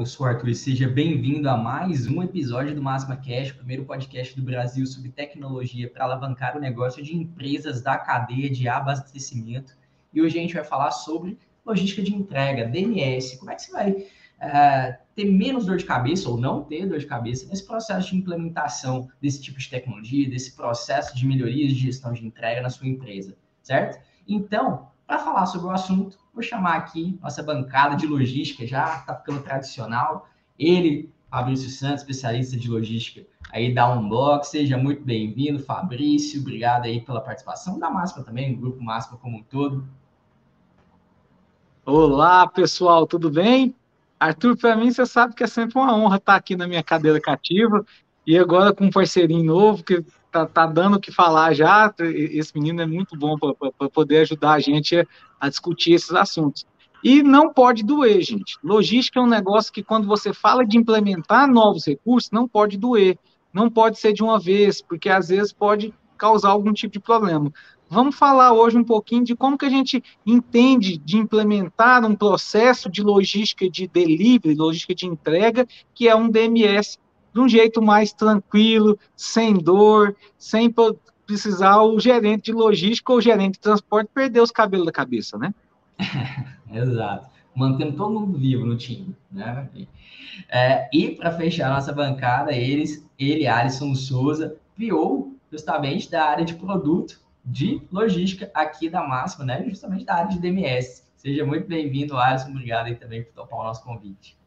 Eu sou o Arthur e seja bem-vindo a mais um episódio do Máxima Cash, o primeiro podcast do Brasil sobre tecnologia para alavancar o negócio de empresas da cadeia de abastecimento. E hoje a gente vai falar sobre logística de entrega, DMS, como é que você vai uh, ter menos dor de cabeça ou não ter dor de cabeça nesse processo de implementação desse tipo de tecnologia, desse processo de melhorias de gestão de entrega na sua empresa, certo? Então, para falar sobre o assunto, vou chamar aqui nossa bancada de logística, já está ficando tradicional. Ele, Fabrício Santos, especialista de logística aí da Unblock. Seja muito bem-vindo, Fabrício. Obrigado aí pela participação da Máxima também, do Grupo Máxima como um todo. Olá, pessoal, tudo bem? Arthur, para mim, você sabe que é sempre uma honra estar aqui na minha cadeira cativa e agora com um parceirinho novo que tá, tá dando o que falar já. Esse menino é muito bom para poder ajudar a gente a discutir esses assuntos. E não pode doer, gente. Logística é um negócio que, quando você fala de implementar novos recursos, não pode doer. Não pode ser de uma vez, porque às vezes pode causar algum tipo de problema. Vamos falar hoje um pouquinho de como que a gente entende de implementar um processo de logística de delivery, logística de entrega, que é um DMS de um jeito mais tranquilo, sem dor, sem precisar o gerente de logística ou o gerente de transporte perder os cabelos da cabeça, né? Exato. Mantendo todo mundo vivo no time, né? É, e para fechar nossa bancada, eles, ele, Alisson Souza, criou justamente da área de produto de logística aqui da Máxima, né? Justamente da área de DMS. Seja muito bem-vindo, Alisson. Obrigado aí também por topar o nosso convite.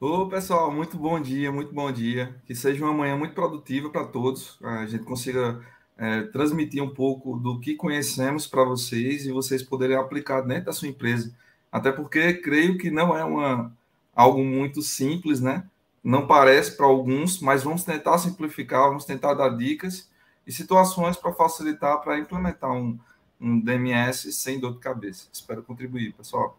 Ô, pessoal, muito bom dia, muito bom dia. Que seja uma manhã muito produtiva para todos. A gente consiga é, transmitir um pouco do que conhecemos para vocês e vocês poderem aplicar dentro da sua empresa. Até porque creio que não é uma, algo muito simples, né? Não parece para alguns, mas vamos tentar simplificar, vamos tentar dar dicas e situações para facilitar para implementar um, um DMS sem dor de cabeça. Espero contribuir, pessoal.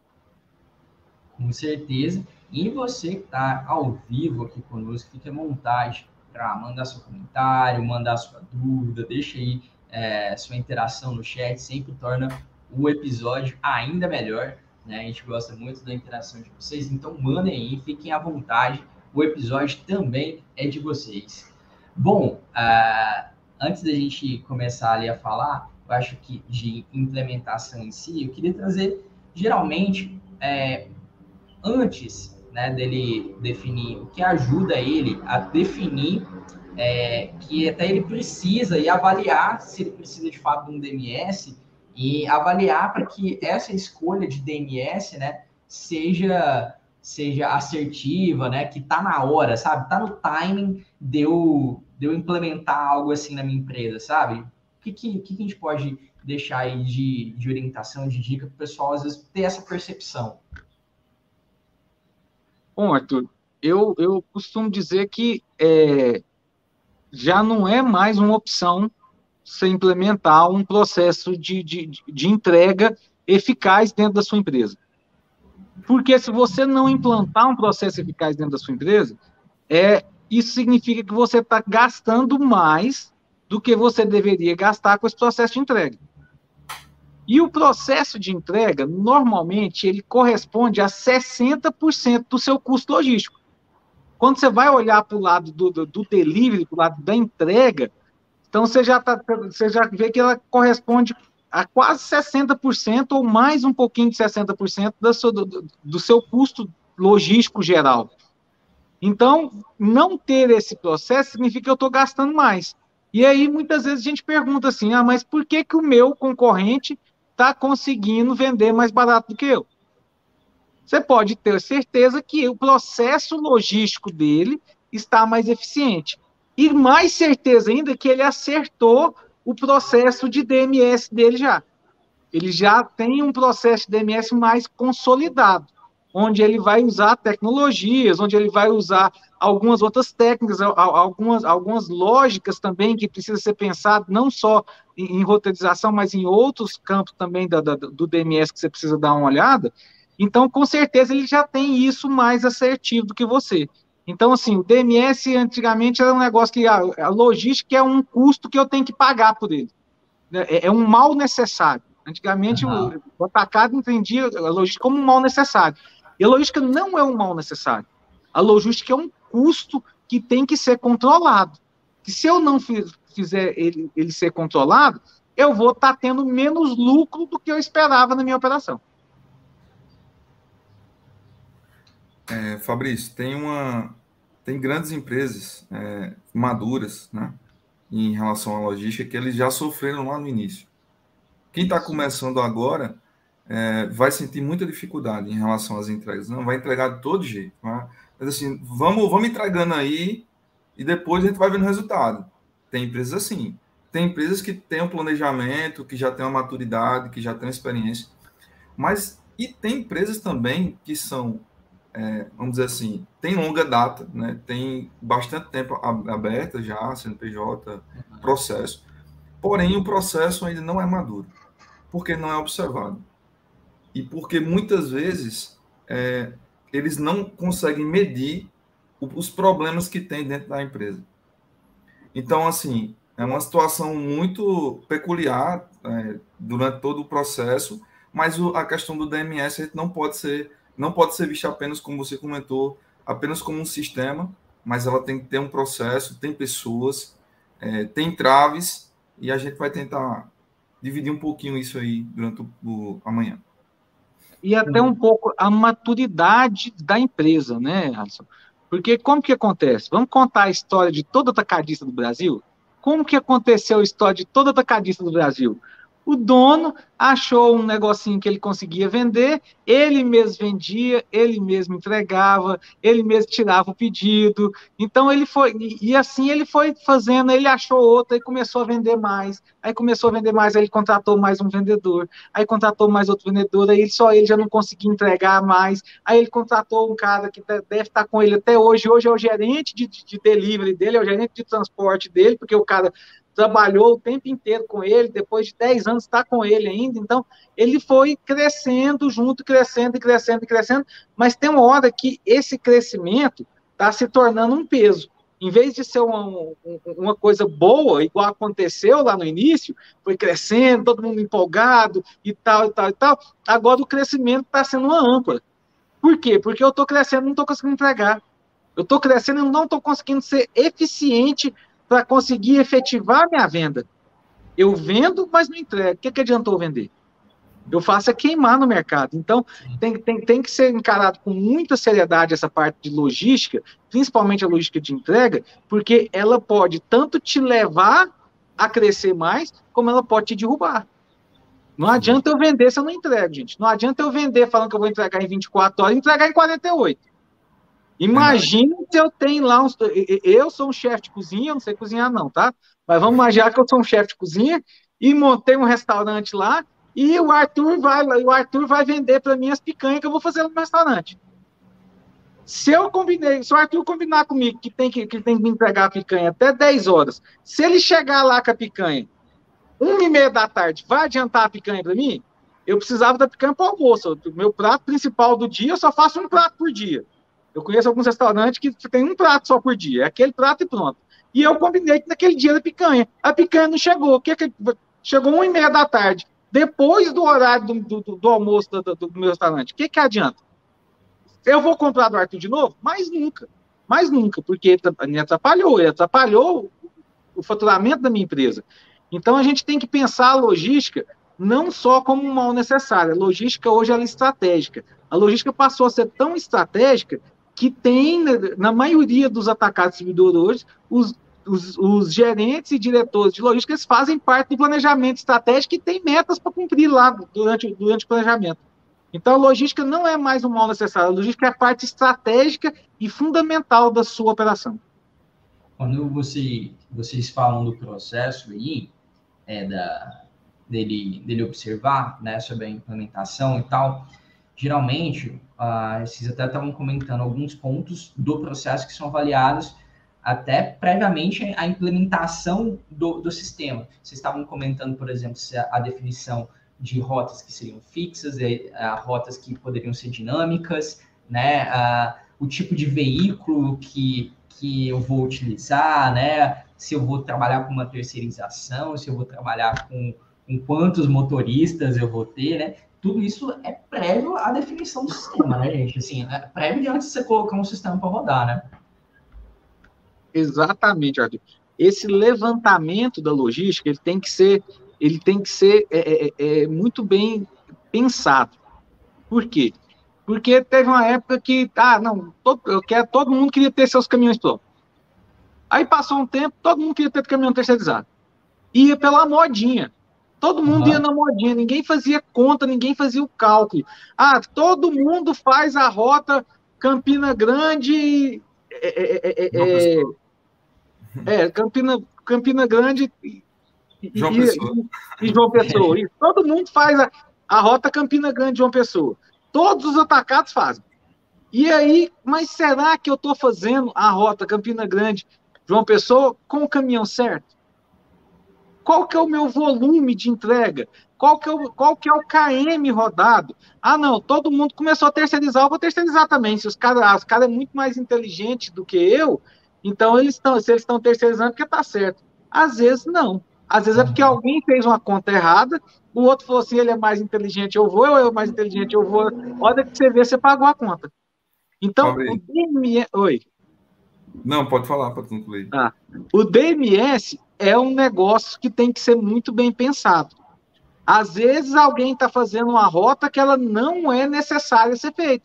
Com certeza. E você que está ao vivo aqui conosco, fique à vontade para mandar seu comentário, mandar sua dúvida, deixa aí é, sua interação no chat, sempre torna o episódio ainda melhor. Né? A gente gosta muito da interação de vocês, então mandem aí, fiquem à vontade. O episódio também é de vocês. Bom, uh, antes da gente começar ali a falar, eu acho que de implementação em si, eu queria trazer, geralmente, é, antes né, dele definir, o que ajuda ele a definir é, que até ele precisa e avaliar se ele precisa de fato de um DMS e avaliar para que essa escolha de DMS, né, seja seja assertiva, né, que tá na hora, sabe? Tá no timing de eu, de eu implementar algo assim na minha empresa, sabe? O que, que, que a gente pode deixar aí de, de orientação, de dica para o pessoal, às vezes, ter essa percepção? Bom, Arthur, eu, eu costumo dizer que é, já não é mais uma opção você implementar um processo de, de, de entrega eficaz dentro da sua empresa. Porque se você não implantar um processo eficaz dentro da sua empresa, é, isso significa que você está gastando mais do que você deveria gastar com esse processo de entrega. E o processo de entrega, normalmente, ele corresponde a 60% do seu custo logístico. Quando você vai olhar para o lado do, do, do delivery, para o lado da entrega, então você já, tá, você já vê que ela corresponde a quase 60% ou mais um pouquinho de 60% do seu, do, do seu custo logístico geral. Então, não ter esse processo significa que eu estou gastando mais. E aí, muitas vezes, a gente pergunta assim: ah, mas por que, que o meu concorrente está conseguindo vender mais barato do que eu? Você pode ter certeza que o processo logístico dele está mais eficiente. E mais certeza ainda que ele acertou o processo de DMS dele já. Ele já tem um processo de DMS mais consolidado onde ele vai usar tecnologias, onde ele vai usar algumas outras técnicas, algumas, algumas lógicas também que precisa ser pensado não só em, em roteirização, mas em outros campos também da, da, do DMS que você precisa dar uma olhada. Então, com certeza, ele já tem isso mais assertivo do que você. Então, assim, o DMS antigamente era um negócio que a, a logística é um custo que eu tenho que pagar por ele. É, é um mal necessário. Antigamente, uhum. o, o atacado entendia a logística como um mal necessário. E a logística não é um mal necessário. A logística é um custo que tem que ser controlado. Que se eu não fizer ele, ele ser controlado, eu vou estar tá tendo menos lucro do que eu esperava na minha operação. É, Fabrício, tem uma tem grandes empresas é, maduras, né, em relação à logística que eles já sofreram lá no início. Quem está começando agora é, vai sentir muita dificuldade em relação às entregas. Não vai entregar de todo jeito. Né? Mas assim, vamos, vamos entregando aí e depois a gente vai vendo o resultado. Tem empresas assim. Tem empresas que têm um planejamento, que já têm uma maturidade, que já têm experiência. Mas, e tem empresas também que são, é, vamos dizer assim, tem longa data, né? tem bastante tempo aberta já, CNPJ, processo. Porém, o processo ainda não é maduro, porque não é observado e porque muitas vezes é, eles não conseguem medir os problemas que tem dentro da empresa. Então, assim, é uma situação muito peculiar é, durante todo o processo, mas o, a questão do DMS a gente não pode ser não pode ser vista apenas como você comentou, apenas como um sistema, mas ela tem que ter um processo, tem pessoas, é, tem traves e a gente vai tentar dividir um pouquinho isso aí durante o, o amanhã e até um pouco a maturidade da empresa, né, Alisson? Porque como que acontece? Vamos contar a história de toda atacadista do Brasil? Como que aconteceu a história de toda atacadista do Brasil? O dono achou um negocinho que ele conseguia vender, ele mesmo vendia, ele mesmo entregava, ele mesmo tirava o pedido. Então ele foi e assim ele foi fazendo, ele achou outra e começou a vender mais. Aí começou a vender mais, aí ele contratou mais um vendedor, aí contratou mais outro vendedor, aí só ele já não conseguia entregar mais. Aí ele contratou um cara que deve estar com ele até hoje, hoje é o gerente de, de delivery dele, é o gerente de transporte dele, porque o cara trabalhou o tempo inteiro com ele, depois de 10 anos está com ele ainda. Então, ele foi crescendo junto, crescendo e crescendo e crescendo, mas tem uma hora que esse crescimento está se tornando um peso. Em vez de ser uma, uma coisa boa, igual aconteceu lá no início, foi crescendo, todo mundo empolgado e tal, e tal, e tal, agora o crescimento está sendo uma âncora. Por quê? Porque eu estou crescendo não estou conseguindo entregar. Eu estou crescendo e não estou conseguindo ser eficiente para conseguir efetivar minha venda. Eu vendo, mas não entrego. O que, que adiantou vender? Eu faço é queimar no mercado. Então, tem, tem, tem que ser encarado com muita seriedade essa parte de logística, principalmente a logística de entrega, porque ela pode tanto te levar a crescer mais, como ela pode te derrubar. Não adianta eu vender se eu não entrego, gente. Não adianta eu vender falando que eu vou entregar em 24 horas e entregar em 48. Imagina se eu tenho lá uns. Eu sou um chefe de cozinha, eu não sei cozinhar, não, tá? Mas vamos imaginar que eu sou um chefe de cozinha e montei um restaurante lá e o Arthur vai, o Arthur vai vender para mim as picanhas que eu vou fazer no restaurante. Se eu combinei, se o Arthur combinar comigo que tem que, que tem que me entregar a picanha até 10 horas, se ele chegar lá com a picanha, uma e meia da tarde, vai adiantar a picanha para mim? Eu precisava da picanha para o almoço. O meu prato principal do dia, eu só faço um prato por dia. Eu conheço alguns restaurantes que tem um prato só por dia, é aquele prato e pronto. E eu combinei que naquele dia da picanha. A picanha não chegou. O que, que chegou uma e meia da tarde, depois do horário do, do, do almoço do, do, meu restaurante. O que, que adianta? Eu vou comprar do Arthur de novo? Mais nunca. Mais nunca, porque ele atrapalhou, ele atrapalhou o faturamento da minha empresa. Então a gente tem que pensar a logística não só como um mal necessário. A logística hoje é estratégica. A logística passou a ser tão estratégica que tem, na maioria dos atacados distribuidores hoje, os, os, os, gerentes e diretores de logística eles fazem parte do planejamento estratégico e tem metas para cumprir lá durante, durante o planejamento. Então, a logística não é mais um mal necessário, a logística é a parte estratégica e fundamental da sua operação. Quando você, vocês falam do processo aí, é, da, dele, dele observar né, sobre a implementação e tal, geralmente, vocês até estavam comentando alguns pontos do processo que são avaliados até previamente a implementação do, do sistema. Vocês estavam comentando, por exemplo, a, a definição de rotas que seriam fixas, a, rotas que poderiam ser dinâmicas, né? A, o tipo de veículo que, que eu vou utilizar, né? Se eu vou trabalhar com uma terceirização, se eu vou trabalhar com, com quantos motoristas eu vou ter, né? Tudo isso é prévio à definição do sistema, né, gente? Assim, é prévio de antes de você colocar um sistema para rodar, né? Exatamente, Arthur. Esse levantamento da logística ele tem que ser ele tem que ser é, é, é, é, muito bem pensado. Por quê? Porque teve uma época que, ah, não, todo, eu quero, todo mundo queria ter seus caminhões prontos. Aí passou um tempo, todo mundo queria ter caminhão terceirizado. Ia pela modinha. Todo mundo uhum. ia na modinha, ninguém fazia conta, ninguém fazia o cálculo. Ah, todo mundo faz a rota Campina Grande. É, é, é, é Campina, Campina Grande João e, Pessoa. E, e João Pessoa. E todo mundo faz a, a rota Campina Grande João Pessoa. Todos os atacados fazem. E aí, mas será que eu estou fazendo a rota Campina Grande João Pessoa com o caminhão certo? Qual que é o meu volume de entrega? Qual que, é o, qual que é o KM rodado? Ah, não, todo mundo começou a terceirizar, eu vou terceirizar também. Se os caras os cara é muito mais inteligente do que eu, então eles estão, se eles estão terceirizando, porque tá certo. Às vezes não. Às vezes é porque alguém fez uma conta errada, o outro falou assim, ele é mais inteligente, eu vou, eu é mais inteligente, eu vou. Olha que você vê, você pagou a conta. Então, o DMS... Oi. Não, pode falar, pode concluir. Ah, o DMS é um negócio que tem que ser muito bem pensado. Às vezes alguém está fazendo uma rota que ela não é necessária ser feita.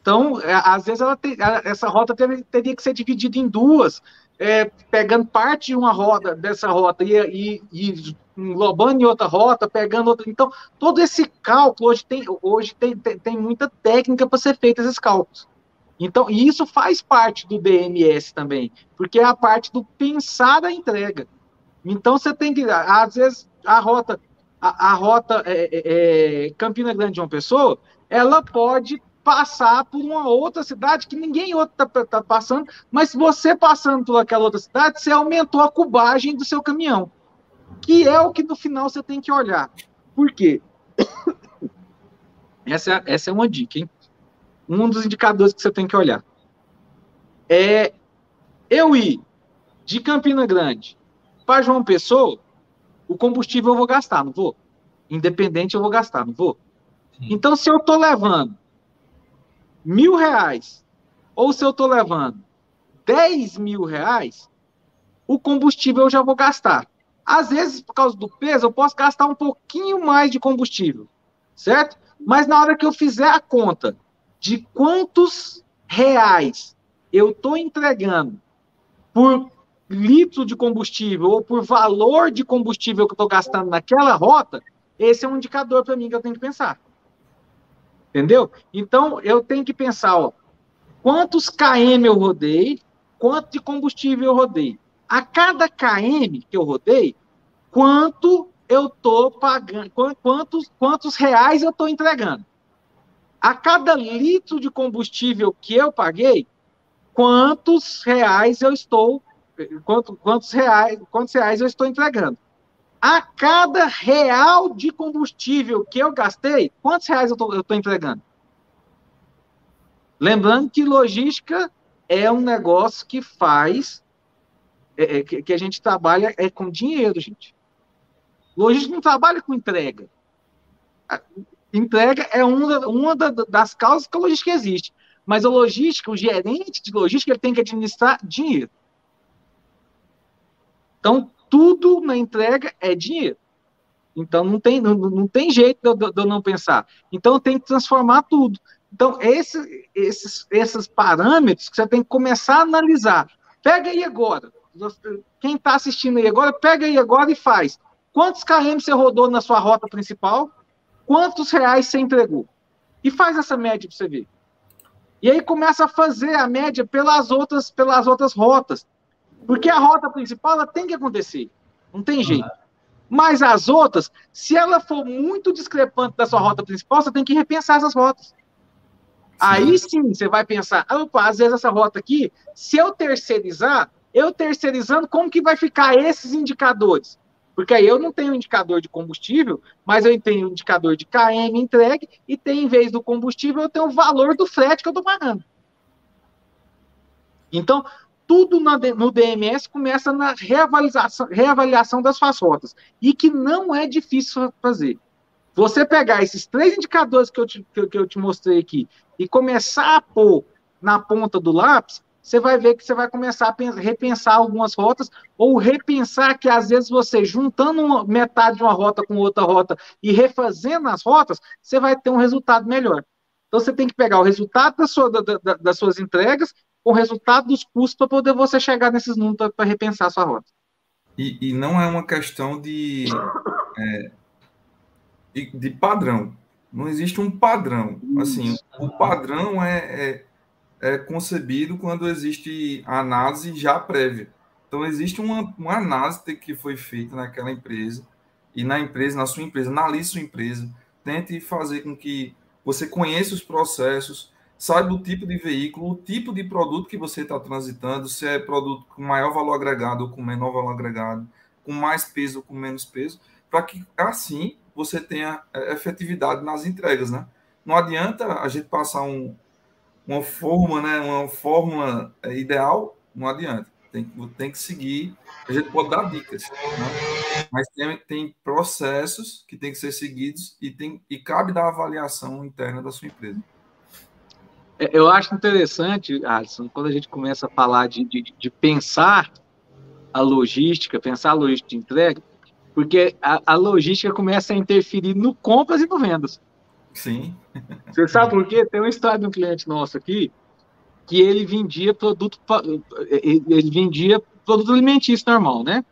Então, é, às vezes tem, essa rota teria, teria que ser dividida em duas, é, pegando parte de uma roda dessa rota e, e, e englobando em outra rota, pegando outra. Então, todo esse cálculo hoje tem, hoje tem, tem, tem muita técnica para ser feito esses cálculos. Então, e isso faz parte do DMS também, porque é a parte do pensar a entrega. Então, você tem que, às vezes, a rota, a, a rota é, é, é Campina Grande de uma pessoa, ela pode passar por uma outra cidade que ninguém outro está tá passando, mas você passando por aquela outra cidade, você aumentou a cubagem do seu caminhão, que é o que no final você tem que olhar. Por quê? Essa, é, essa é uma dica, hein? Um dos indicadores que você tem que olhar. É eu ir de Campina Grande para João Pessoa, o combustível eu vou gastar, não vou? Independente eu vou gastar, não vou? Sim. Então, se eu estou levando mil reais, ou se eu estou levando 10 mil reais, o combustível eu já vou gastar. Às vezes, por causa do peso, eu posso gastar um pouquinho mais de combustível, certo? Mas na hora que eu fizer a conta de quantos reais eu estou entregando por litro de combustível ou por valor de combustível que eu estou gastando naquela rota, esse é um indicador para mim que eu tenho que pensar. Entendeu? Então, eu tenho que pensar, ó, quantos KM eu rodei, quanto de combustível eu rodei. A cada KM que eu rodei, quanto eu estou pagando, quantos, quantos reais eu estou entregando. A cada litro de combustível que eu paguei, quantos reais eu estou, quanto, quantos reais, quantos reais eu estou entregando a cada real de combustível que eu gastei, quantos reais eu estou entregando? Lembrando que logística é um negócio que faz, é, é, que, que, a gente trabalha é com dinheiro, gente. Logística não trabalha com entrega. Entrega é uma, uma das causas que a logística existe. Mas a logística, o gerente de logística, ele tem que administrar dinheiro. Então, tudo na entrega é dinheiro. Então não tem, não, não tem jeito de, de eu não pensar. Então tenho que transformar tudo. Então, esse, esses, esses parâmetros que você tem que começar a analisar. Pega aí agora. Quem está assistindo aí agora, pega aí agora e faz. Quantos km você rodou na sua rota principal? Quantos reais você entregou? E faz essa média para você ver. E aí começa a fazer a média pelas outras, pelas outras rotas. Porque a rota principal ela tem que acontecer. Não tem jeito. Mas as outras, se ela for muito discrepante da sua rota principal, você tem que repensar essas rotas. Sim. Aí sim você vai pensar, opa, às vezes essa rota aqui, se eu terceirizar, eu terceirizando, como que vai ficar esses indicadores? Porque aí eu não tenho indicador de combustível, mas eu tenho indicador de KM entregue e tem, em vez do combustível, eu tenho o valor do frete que eu estou pagando. Então, tudo no DMS começa na reavaliação, reavaliação das suas rotas. E que não é difícil fazer. Você pegar esses três indicadores que eu te, que eu te mostrei aqui e começar a pôr na ponta do lápis, você vai ver que você vai começar a repensar algumas rotas, ou repensar que às vezes você juntando uma, metade de uma rota com outra rota e refazendo as rotas, você vai ter um resultado melhor. Então você tem que pegar o resultado da sua, da, da, das suas entregas com o resultado dos custos para poder você chegar nesses números para repensar a sua rota. E, e, não é uma questão de, é, de padrão. Não existe um padrão. Assim, o padrão é, é é concebido quando existe análise já prévia. Então, existe uma, uma análise que foi feita naquela empresa, e na empresa, na sua empresa, analise sua empresa, tente fazer com que você conheça os processos, saiba o tipo de veículo, o tipo de produto que você está transitando, se é produto com maior valor agregado ou com menor valor agregado, com mais peso ou com menos peso, para que assim você tenha é, efetividade nas entregas, né? Não adianta a gente passar um, uma forma, né, uma fórmula é, ideal, não adianta. Tem, tem que seguir. A gente pode dar dicas, né? mas tem, tem processos que tem que ser seguidos e, tem, e cabe da avaliação interna da sua empresa. É, eu acho interessante, Alisson, quando a gente começa a falar de, de, de pensar a logística, pensar a logística de entrega, porque a, a logística começa a interferir no compras e no vendas. Sim. Você sabe por quê? Tem uma história de um cliente nosso aqui que ele vendia produto ele vendia produto alimentício normal, né?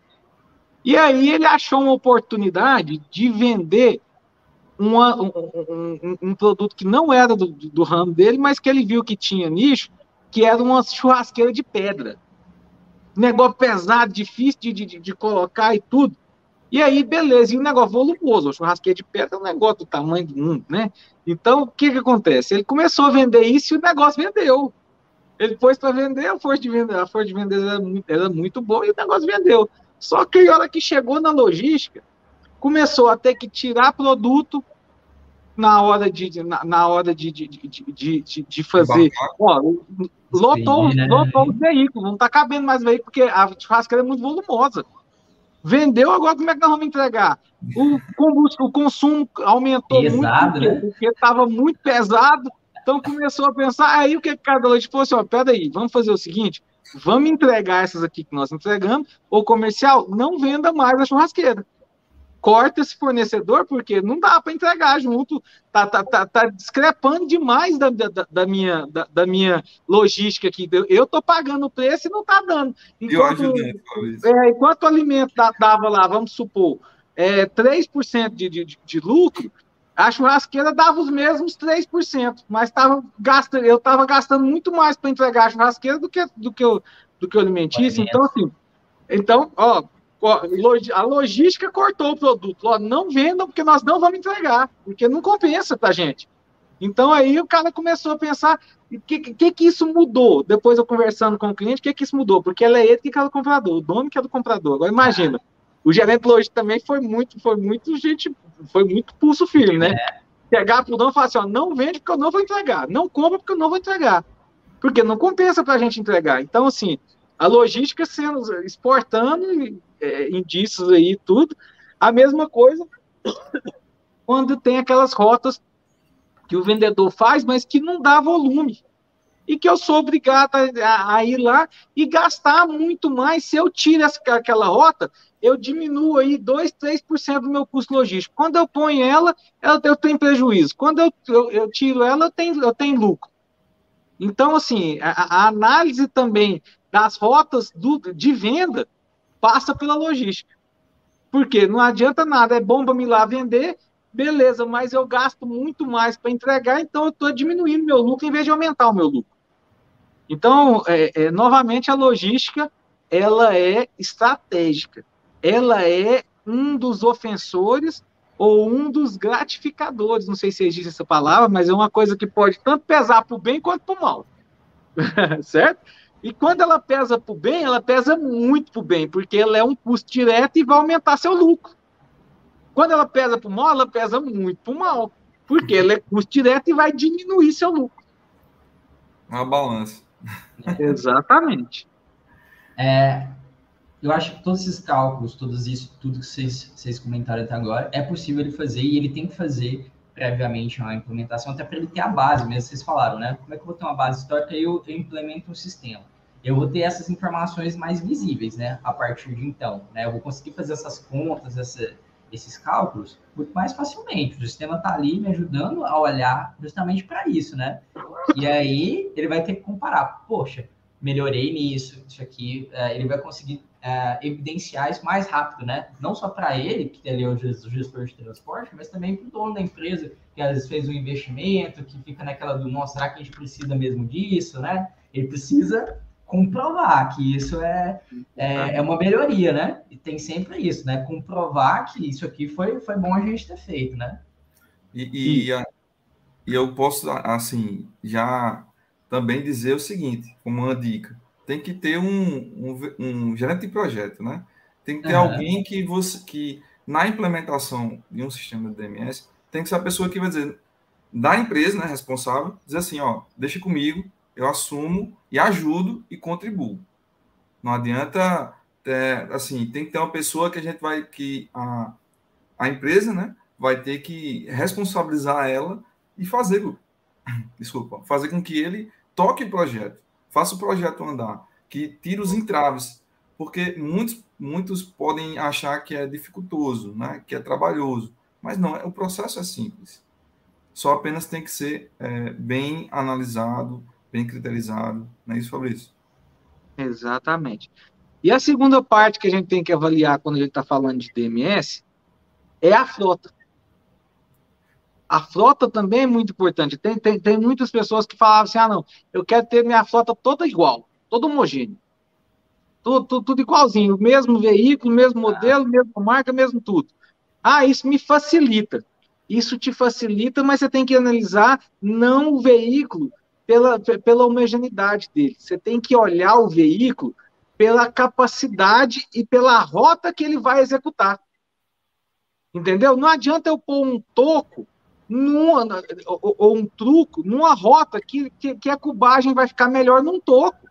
E aí ele achou uma oportunidade de vender uma, um, um, um, produto que não era do, do ramo dele, mas que ele viu que tinha nicho, que era uma churrasqueira de pedra. Negócio pesado, difícil de, de, de colocar e tudo. E aí, beleza, e um negócio volumoso, o churrasqueiro de pedra é um negócio do tamanho do mundo, né? Então, o que que acontece? Ele começou a vender isso e o negócio vendeu. Ele pôs para vender, a força de vender, a força de vender era muito, era muito boa e o negócio vendeu. Só que a hora que chegou na logística, começou a ter que tirar produto na hora de, na, na hora de, de, de, de, de fazer. Ó, lotou, Sim, né? lotou os veículos, não está cabendo mais veículo, porque a churrasqueira é muito volumosa. Vendeu, agora como é que nós vamos entregar? O, o consumo aumentou pesado, muito, né? porque estava muito pesado. Então começou a pensar, aí o que cada leite falou assim, ó, peraí, vamos fazer o seguinte, vamos entregar essas aqui que nós entregamos, o comercial não venda mais a churrasqueira corta esse fornecedor, porque não dá para entregar junto, tá, tá, tá, tá, discrepando demais da, da, da minha, da, da, minha logística aqui. Eu tô pagando o preço e não tá dando. Enquanto, é, enquanto o alimento dava lá, vamos supor, é, 3% de, de, de lucro, a churrasqueira dava os mesmos 3%, mas tava gastando, eu estava gastando muito mais para entregar a churrasqueira do que, do que, o, do que o alimentício. Então, assim, então, ó, a logística cortou o produto. Ó, não vendam porque nós não vamos entregar, porque não compensa para a gente. Então aí o cara começou a pensar o que, que, que isso mudou. Depois eu conversando com o cliente, o que, que isso mudou? Porque ela é ele que é o comprador, o dono que é do comprador. Agora imagina, o gerente logístico também foi muito, foi muito gente, foi muito pulso firme, né? É. Pegar para o dono e falar assim: ó, não vende porque eu não vou entregar, não compra porque eu não vou entregar. Porque não compensa para a gente entregar. Então, assim, a logística sendo exportando é, indícios aí tudo. A mesma coisa quando tem aquelas rotas que o vendedor faz, mas que não dá volume. e que eu sou obrigado a, a, ir lá e gastar muito mais. Se eu tiro essa, aquela rota, eu diminuo aí 2, 3% do meu custo logístico. Quando eu ponho ela, eu, eu tenho prejuízo. Quando eu, eu, eu, tiro ela, eu tenho, eu tenho lucro. Então, assim, a, a análise também das rotas do, de venda passa pela logística. Porque não adianta nada, é bom para me lá vender, beleza, mas eu gasto muito mais para entregar, então eu estou diminuindo meu lucro em vez de aumentar o meu lucro. Então, é, é, novamente, a logística, ela é estratégica, ela é um dos ofensores ou um dos gratificadores, não sei se existe essa palavra, mas é uma coisa que pode tanto pesar para o bem quanto para o mal, certo? E quando ela pesa para o bem, ela pesa muito para o bem, porque ela é um custo direto e vai aumentar seu lucro. Quando ela pesa para o mal, ela pesa muito para o mal, porque ela é custo direto e vai diminuir seu lucro. Uma balança. Exatamente. É, eu acho que todos esses cálculos, todos isso, tudo que vocês, vocês comentaram até agora, é possível ele fazer e ele tem que fazer previamente uma implementação, até para ele ter a base, mesmo vocês falaram, né? Como é que eu vou ter uma base histórica e eu, eu implemento um sistema? Eu vou ter essas informações mais visíveis, né? A partir de então, né? Eu vou conseguir fazer essas contas, essa, esses cálculos muito mais facilmente. O sistema está ali me ajudando a olhar justamente para isso, né? E aí ele vai ter que comparar. Poxa, melhorei nisso, isso aqui. É, ele vai conseguir é, evidenciar isso mais rápido, né? Não só para ele, que ali é o gestor de transporte, mas também para o dono da empresa, que às vezes fez um investimento, que fica naquela do, nossa, será que a gente precisa mesmo disso, né? Ele precisa comprovar que isso é, é, é, uma melhoria, né? E tem sempre isso, né? Comprovar que isso aqui foi, foi bom a gente ter feito, né? E, e, e eu posso, assim, já também dizer o seguinte, como uma dica tem que ter um, um, um gerente de projeto, né? Tem que ter uhum. alguém que você que na implementação de um sistema de DMS tem que ser a pessoa que vai dizer da empresa, né, responsável, dizer assim, ó, deixa comigo, eu assumo e ajudo e contribuo. Não adianta ter, assim, tem que ter uma pessoa que a gente vai que a, a empresa, né, vai ter que responsabilizar ela e fazer, desculpa, fazer com que ele toque o projeto faça o projeto andar, que tire os entraves, porque muitos, muitos podem achar que é dificultoso, né? que é trabalhoso, mas não, é, o processo é simples. Só apenas tem que ser é, bem analisado, bem criterizado, não é isso, Fabrício? Exatamente. E a segunda parte que a gente tem que avaliar quando a gente está falando de DMS é a frota. A frota também é muito importante. Tem, tem, tem muitas pessoas que falavam assim: ah, não, eu quero ter minha frota toda igual, toda homogênea. Tudo, tudo, tudo igualzinho, mesmo veículo, mesmo modelo, mesma marca, mesmo tudo. Ah, isso me facilita. Isso te facilita, mas você tem que analisar não o veículo pela, pela homogeneidade dele. Você tem que olhar o veículo pela capacidade e pela rota que ele vai executar. Entendeu? Não adianta eu pôr um toco numa, ou, ou, um truco numa rota que, que, que, a cubagem vai ficar melhor num toco.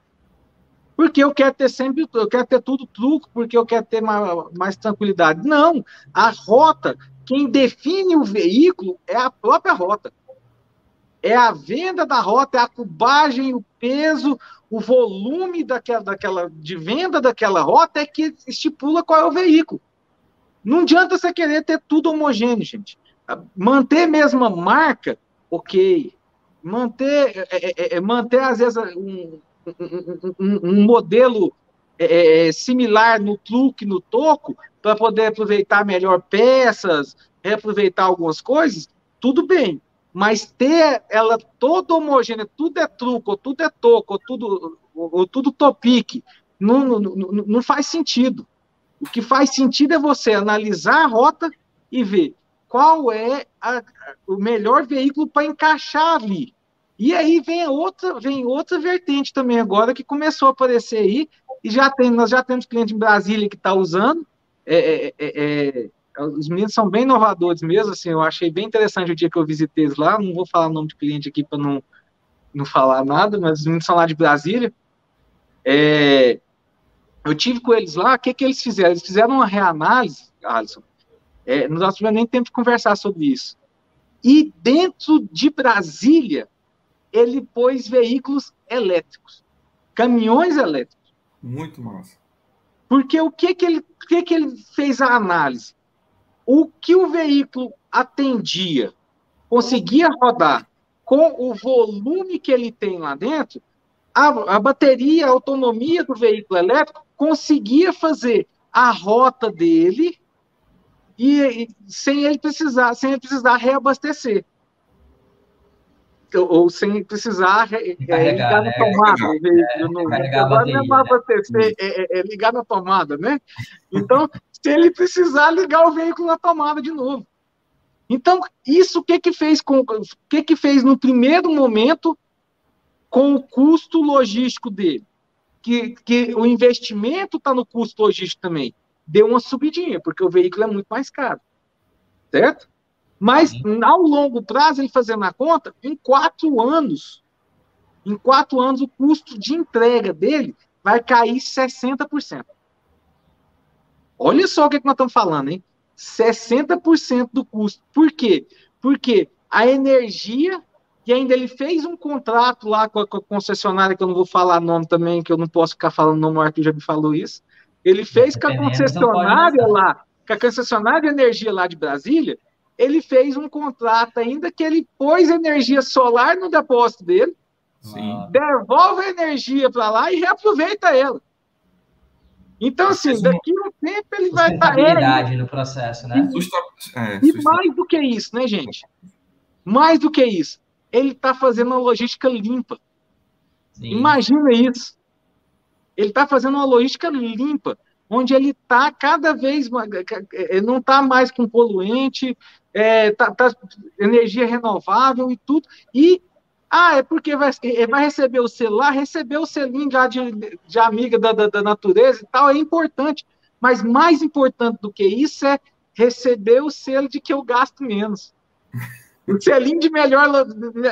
Porque eu quero ter sempre, eu quero ter tudo truco, porque eu quero ter mais, mais tranquilidade. Não, a rota, quem define o veículo é a própria rota. É a venda da rota, é a cubagem, o peso, o volume daquela, daquela de venda daquela rota é que estipula qual é o veículo. Não adianta você querer ter tudo homogêneo, gente. Manter a mesma marca, ok. Manter, é, é, é, é manter às vezes, um, um, um, um modelo é, similar no truque, no toco, para poder aproveitar melhor peças, reaproveitar algumas coisas, tudo bem. Mas ter ela toda homogênea, tudo é truco, ou tudo é toco, ou tudo, ou, tudo topique, não, não, não faz sentido. O que faz sentido é você analisar a rota e ver qual é a, o melhor veículo para encaixar ali. E aí vem outra, vem outra vertente também agora que começou a aparecer aí, e já tem, nós já temos cliente em Brasília que está usando. É, é, é, é, os meninos são bem inovadores mesmo, assim, eu achei bem interessante o dia que eu visitei eles lá, não vou falar o nome de cliente aqui para não, não falar nada, mas os meninos são lá de Brasília. É, eu tive com eles lá, o que, que eles fizeram? Eles fizeram uma reanálise, Alisson, é, nós tivemos nem tempo de conversar sobre isso. E dentro de Brasília, ele pôs veículos elétricos, caminhões elétricos. Muito massa. Porque o que, que, ele, que, que ele fez a análise? O que o veículo atendia, conseguia rodar com o volume que ele tem lá dentro, a, a bateria, a autonomia do veículo elétrico conseguia fazer a rota dele e, e, sem ele precisar, sem ele precisar reabastecer. Ou, ou sem precisar é, ligar na né? tomada. É, não é abastecer, é, é, é, ligar na tomada, né? Então, se ele precisar ligar o veículo na tomada de novo. Então, isso o que que fez com o que que fez no primeiro momento com o custo logístico dele? Que, que o investimento está no custo logístico também. Deu uma subidinha, porque o veículo é muito mais caro. Certo? Mas, Sim. ao longo prazo, ele fazendo a conta, em quatro anos, em quatro anos, o custo de entrega dele vai cair 60%. Olha só o que, que nós estamos falando, hein? 60% do custo. Por quê? Porque a energia, que ainda ele fez um contrato lá com a, com a concessionária, que eu não vou falar nome também, que eu não posso ficar falando nome, o Arthur já me falou isso. Ele fez com a concessionária lá, com a concessionária de energia lá de Brasília, ele fez um contrato ainda que ele pôs energia solar no depósito dele, Sim. devolve a energia para lá e reaproveita ela. Então, assim, daqui a um tempo ele vai estar. É, no processo, né? E, é, e mais do que isso, né, gente? Mais do que isso, ele está fazendo uma logística limpa. Sim. Imagina isso. Ele está fazendo uma logística limpa, onde ele está cada vez não está mais com poluente, é, tá, tá, energia renovável e tudo, e ah, é porque vai, é, vai receber o celular, receber o selinho já de, de amiga da, da, da, natureza e tal, é importante. Mas mais importante do que isso é receber o selo de que eu gasto menos. O selinho de melhor,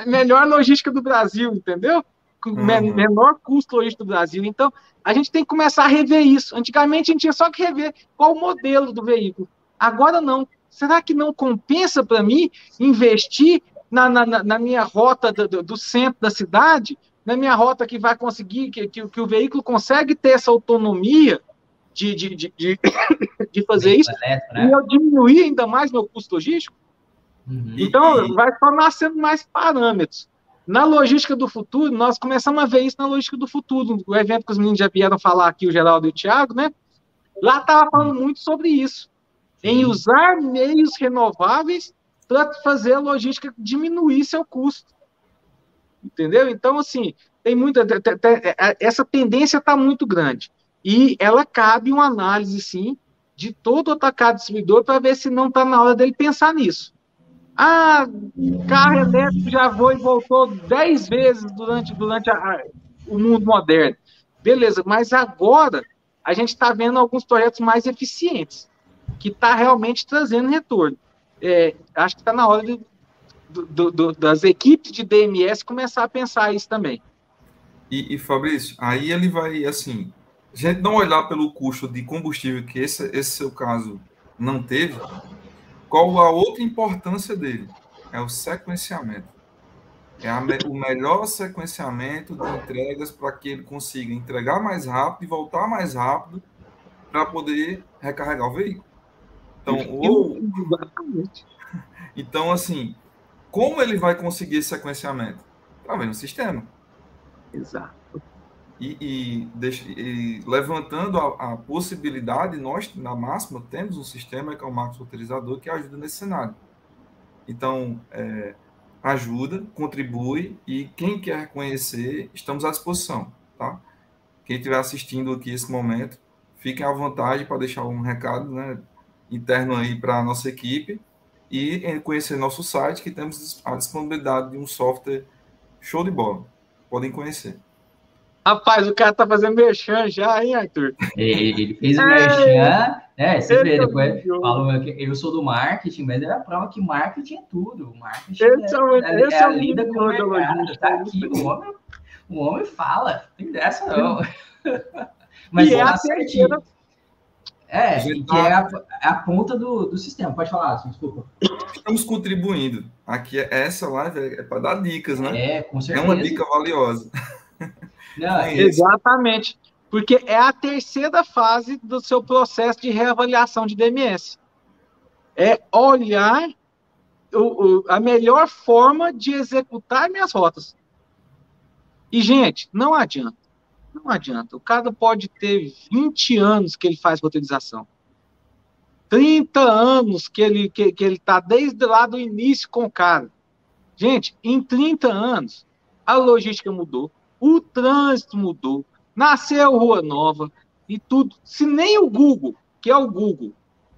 melhor logística do Brasil, entendeu? Uhum. Menor custo logístico do Brasil. Então, a gente tem que começar a rever isso. Antigamente, a gente tinha só que rever qual o modelo do veículo. Agora não. Será que não compensa para mim investir na, na, na minha rota do, do, centro da cidade, na minha rota que vai conseguir, que, que, que o veículo consegue ter essa autonomia de, de, de, de, de fazer isso, elétrico, né? e eu diminuir ainda mais meu custo logístico. Uhum. Então, vai só nascendo mais parâmetros. Na logística do futuro, nós começamos a ver isso na logística do futuro, o evento que os meninos já vieram falar aqui, o Geraldo e o Thiago, né? Lá estava falando muito sobre isso, em usar meios renováveis para fazer a logística diminuir seu custo. Entendeu? Então, assim, tem muita. É, essa tendência está muito grande. E ela cabe uma análise, sim, de todo o atacado distribuidor para ver se não está na hora dele pensar nisso. Ah, carro elétrico já foi e voltou dez vezes durante, durante a, o mundo moderno. Beleza, mas agora a gente está vendo alguns projetos mais eficientes, que está realmente trazendo retorno é, acho que está na hora de, do, do, das equipes de DMS começar a pensar isso também. E, e, Fabrício, aí ele vai, assim, a gente não olhar pelo custo de combustível, que esse, esse seu caso não teve, qual a outra importância dele? É o sequenciamento. É a, o melhor sequenciamento de entregas para que ele consiga entregar mais rápido e voltar mais rápido para poder recarregar o veículo. Então, ou... então, assim, como ele vai conseguir esse sequenciamento? Através do sistema. Exato. E, e, e levantando a, a, possibilidade, nós, na máxima, temos um sistema que é o Marcos Roteirizador que ajuda nesse cenário. Então, é, ajuda, contribui e quem quer conhecer, estamos à disposição, tá? Quem estiver assistindo aqui esse momento, fiquem à vontade para deixar um recado, né? interno aí para a nossa equipe e conhecer nosso site, que temos a disponibilidade de um software show de bola. Podem conhecer. Rapaz, o cara tá fazendo merchan já, hein, Arthur? Ele fez o é, merchan, né? Você vê, depois falou que eu sou do marketing, mas é a prova que marketing é tudo. Marketing esse é, é, é, é a lida com o mercado. Tá aqui, o homem, o homem fala, tem dessa não. mas e é a terceira, É, que tá... é, a, é, a, ponta do, do sistema. Pode falar, desculpa. Estamos contribuindo. Aqui, essa live é para dar dicas, né? É, com certeza. É uma dica valiosa. Não, é exatamente. Porque é a terceira fase do seu processo de reavaliação de DMS. É olhar o, o, a melhor forma de executar minhas rotas. E, gente, não adianta. Não adianta. O cara pode ter 20 anos que ele faz roteirização. 30 anos que ele que, que ele tá desde lá do início com o cara. Gente, em 30 anos, a logística mudou, o trânsito mudou, nasceu Rua Nova e tudo. Se nem o Google, que é o Google,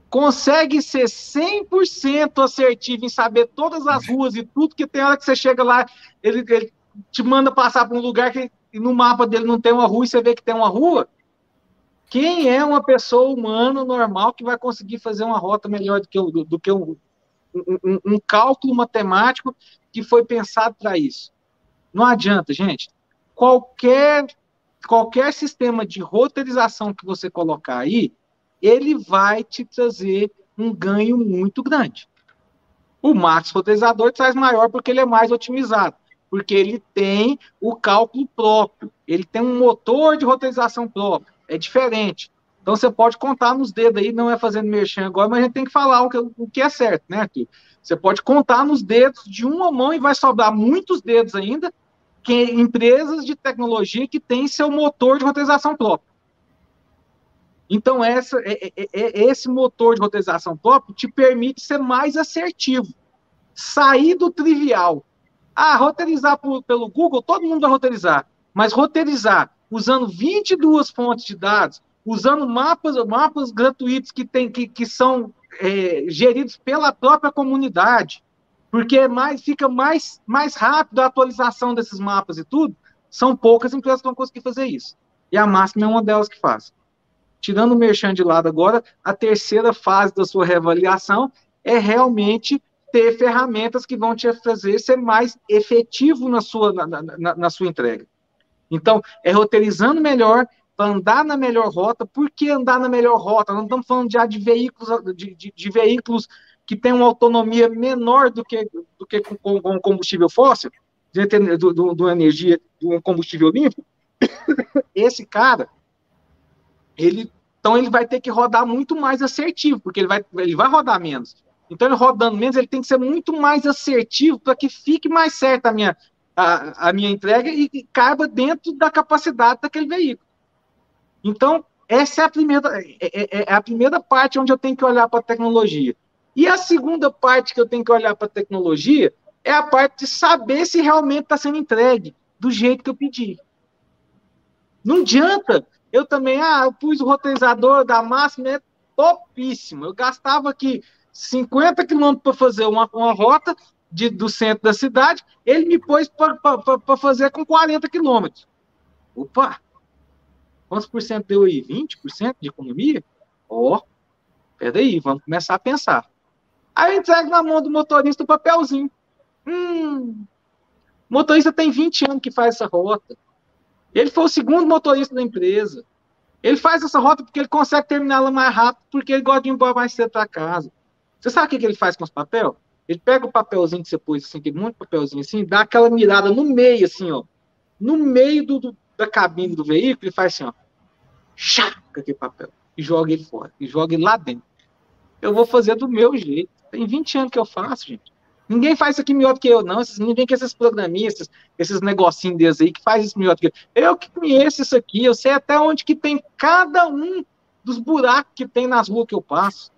consegue ser 100% assertivo em saber todas as ruas e tudo, que tem hora que você chega lá, ele, ele te manda passar por um lugar que no mapa dele não tem uma rua e você vê que tem uma rua. Quem é uma pessoa humana normal que vai conseguir fazer uma rota melhor do que, do, do que um, um, um cálculo matemático que foi pensado para isso? Não adianta, gente. Qualquer qualquer sistema de roteirização que você colocar aí, ele vai te trazer um ganho muito grande. O Max Roteirizador traz maior porque ele é mais otimizado, porque ele tem o cálculo próprio, ele tem um motor de roteirização próprio, é diferente. Então você pode contar nos dedos aí, não é fazendo merchan agora, mas a gente tem que falar o que, o que é certo, né, Arthur? Você pode contar nos dedos de uma mão e vai sobrar muitos dedos ainda, que empresas de tecnologia que têm seu motor de roteirização próprio. Então, essa, é, é, é, esse motor de roteirização próprio te permite ser mais assertivo, sair do trivial. Ah, roteirizar por, pelo Google, todo mundo vai roteirizar, mas roteirizar usando 22 fontes de dados, usando mapas, mapas gratuitos que, tem, que, que são é, geridos pela própria comunidade, porque é mais, fica mais, mais rápido a atualização desses mapas e tudo. São poucas empresas que vão conseguir fazer isso. E a Máxima é uma delas que faz. Tirando o Merchan de lado agora, a terceira fase da sua reavaliação é realmente ter ferramentas que vão te fazer ser mais efetivo na sua, na, na, na sua entrega. Então, é roteirizando melhor, andar na melhor rota. Por que andar na melhor rota? Não estamos falando já de veículos, de, de, de veículos que tem uma autonomia menor do que, do que com, com combustível fóssil, do, do, do energia, do combustível limpo, esse cara, ele, então ele vai ter que rodar muito mais assertivo, porque ele vai, ele vai rodar menos. Então, ele rodando menos, ele tem que ser muito mais assertivo para que fique mais certa a minha, a, a minha entrega e, e caiba dentro da capacidade daquele veículo. Então, essa é a primeira, é, é, é a primeira parte onde eu tenho que olhar para a tecnologia. E a segunda parte que eu tenho que olhar para a tecnologia é a parte de saber se realmente está sendo entregue do jeito que eu pedi. Não adianta. Eu também, ah, eu pus o roteirizador da máxima, é topíssimo. Eu gastava aqui 50 quilômetros para fazer uma, uma rota de, do centro da cidade, ele me pôs para fazer com 40 quilômetros. Opa! Quantos por cento deu aí? 20% de economia? Ó, oh, peraí, vamos começar a pensar. Aí eu entrego na mão do motorista o papelzinho. Hum, o motorista tem 20 anos que faz essa rota. Ele foi o segundo motorista da empresa. Ele faz essa rota porque ele consegue terminá-la mais rápido, porque ele gosta de ir embora mais cedo para casa. Você sabe o que ele faz com os papéis? Ele pega o papelzinho que você pôs, assim, monte de papelzinho assim, dá aquela mirada no meio, assim, ó. No meio do, do da cabine do veículo e faz assim, ó. Chaca aquele papel. E joga ele fora. E joga ele lá dentro. Eu vou fazer do meu jeito. Tem 20 anos que eu faço, gente. Ninguém faz isso aqui melhor do que eu, não. Ninguém que esses programistas, esses negocinhos desses aí que faz isso melhor do que eu. Eu que conheço isso aqui, eu sei até onde que tem cada um dos buracos que tem nas ruas que eu passo.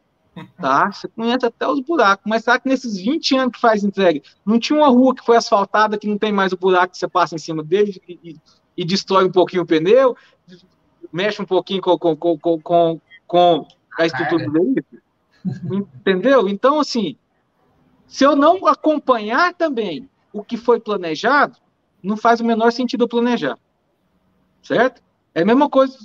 Tá? Você conhece até os buracos, mas será que nesses 20 anos que faz entrega, não tinha uma rua que foi asfaltada que não tem mais o buraco que você passa em cima dele e, e, destrói um pouquinho o pneu, mexe um pouquinho com, com, com, com, com a estrutura do veículo? Entendeu? Então, assim, se eu não acompanhar também o que foi planejado, não faz o menor sentido planejar. Certo? É a mesma coisa,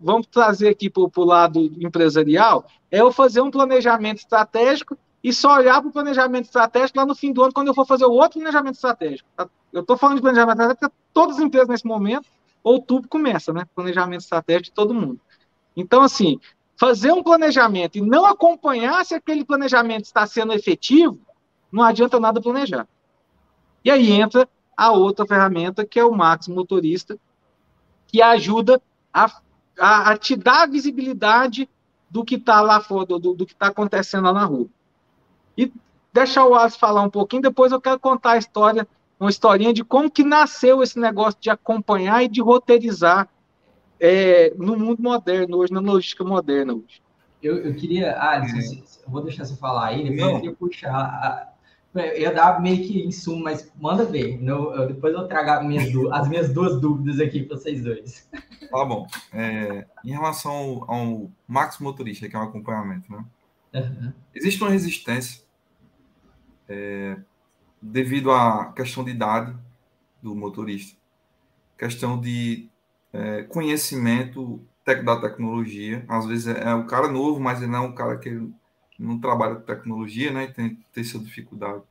vamos trazer aqui para o lado empresarial, é eu fazer um planejamento estratégico e só olhar para o planejamento estratégico lá no fim do ano, quando eu for fazer o outro planejamento estratégico. Tá? Eu estou falando de planejamento estratégico porque todas as empresas nesse momento, outubro começa, né? Planejamento estratégico de todo mundo. Então, assim, fazer um planejamento e não acompanhar se aquele planejamento está sendo efetivo, não adianta nada planejar. E aí entra a outra ferramenta, que é o Max Motorista, que ajuda a, a, a te dar visibilidade do que está lá fora, do, do que está acontecendo lá na rua. E deixar o Alisson falar um pouquinho, depois eu quero contar a história, uma historinha de como que nasceu esse negócio de acompanhar e de roteirizar é, no mundo moderno hoje, na logística moderna hoje. Eu, eu queria, Alisson, é. eu vou deixar você falar aí, depois eu queria puxar a, eu ia dar meio que insumo, mas manda ver. Eu, depois eu trago minhas, as minhas duas dúvidas aqui para vocês dois. Tá bom. É, em relação ao, ao, Max Motorista, que é um acompanhamento, né? Uhum. Existe uma resistência é, devido à questão de idade do motorista, questão de é, conhecimento da tecnologia. Às vezes é, é um cara novo, mas ele não é um cara que não trabalha com tecnologia, né? E tem, tem essa dificuldade.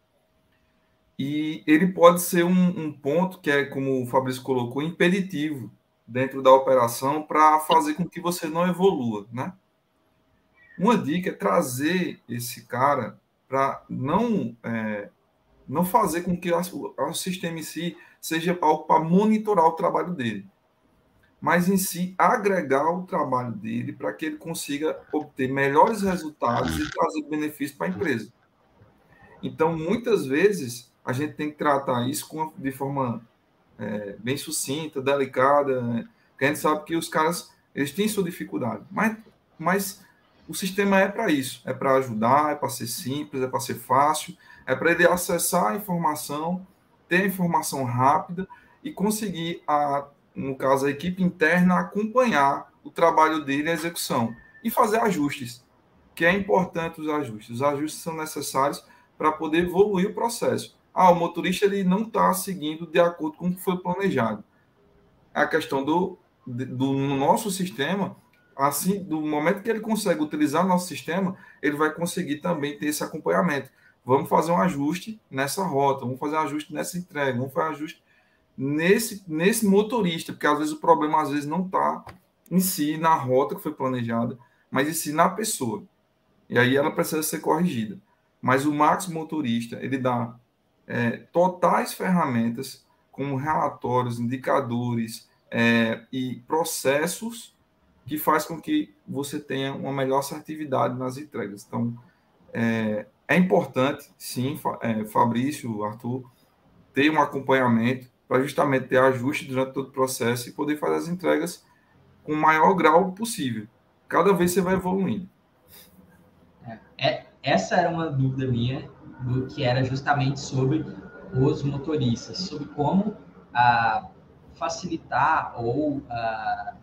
E ele pode ser um, um, ponto que é, como o Fabrício colocou, impeditivo dentro da operação para fazer com que você não evolua, né? Uma dica é trazer esse cara para não é, não fazer com que o sistema em si seja algo para monitorar o trabalho dele mas em si agregar o trabalho dele para que ele consiga obter melhores resultados e trazer benefício para a empresa. Então, muitas vezes, a gente tem que tratar isso com, de forma é, bem sucinta, delicada, né? porque a gente sabe que os caras eles têm sua dificuldade, mas, mas o sistema é para isso, é para ajudar, é para ser simples, é para ser fácil, é para ele acessar a informação, ter a informação rápida e conseguir a no caso a equipe interna, acompanhar o trabalho dele, a execução e fazer ajustes, que é importante os ajustes. Os ajustes são necessários para poder evoluir o processo. Ah, o motorista ele não está seguindo de acordo com o que foi planejado. A questão do, do no nosso sistema, assim, do momento que ele consegue utilizar nosso sistema, ele vai conseguir também ter esse acompanhamento. Vamos fazer um ajuste nessa rota, vamos fazer um ajuste nessa entrega, vamos fazer um ajuste nesse, nesse motorista, porque às vezes o problema às vezes não está em si, na rota que foi planejada, mas em si na pessoa. E aí ela precisa ser corrigida. Mas o Max Motorista, ele dá é, totais ferramentas, como relatórios, indicadores é, e processos que faz com que você tenha uma melhor assertividade nas entregas. Então, é, é importante, sim, é, Fabrício, Arthur, ter um acompanhamento, para justamente ter ajuste durante todo o processo e poder fazer as entregas com o maior grau possível. Cada vez você vai evoluindo. É, é, essa era uma dúvida minha, do que era justamente sobre os motoristas, sobre como ah, facilitar ou ah,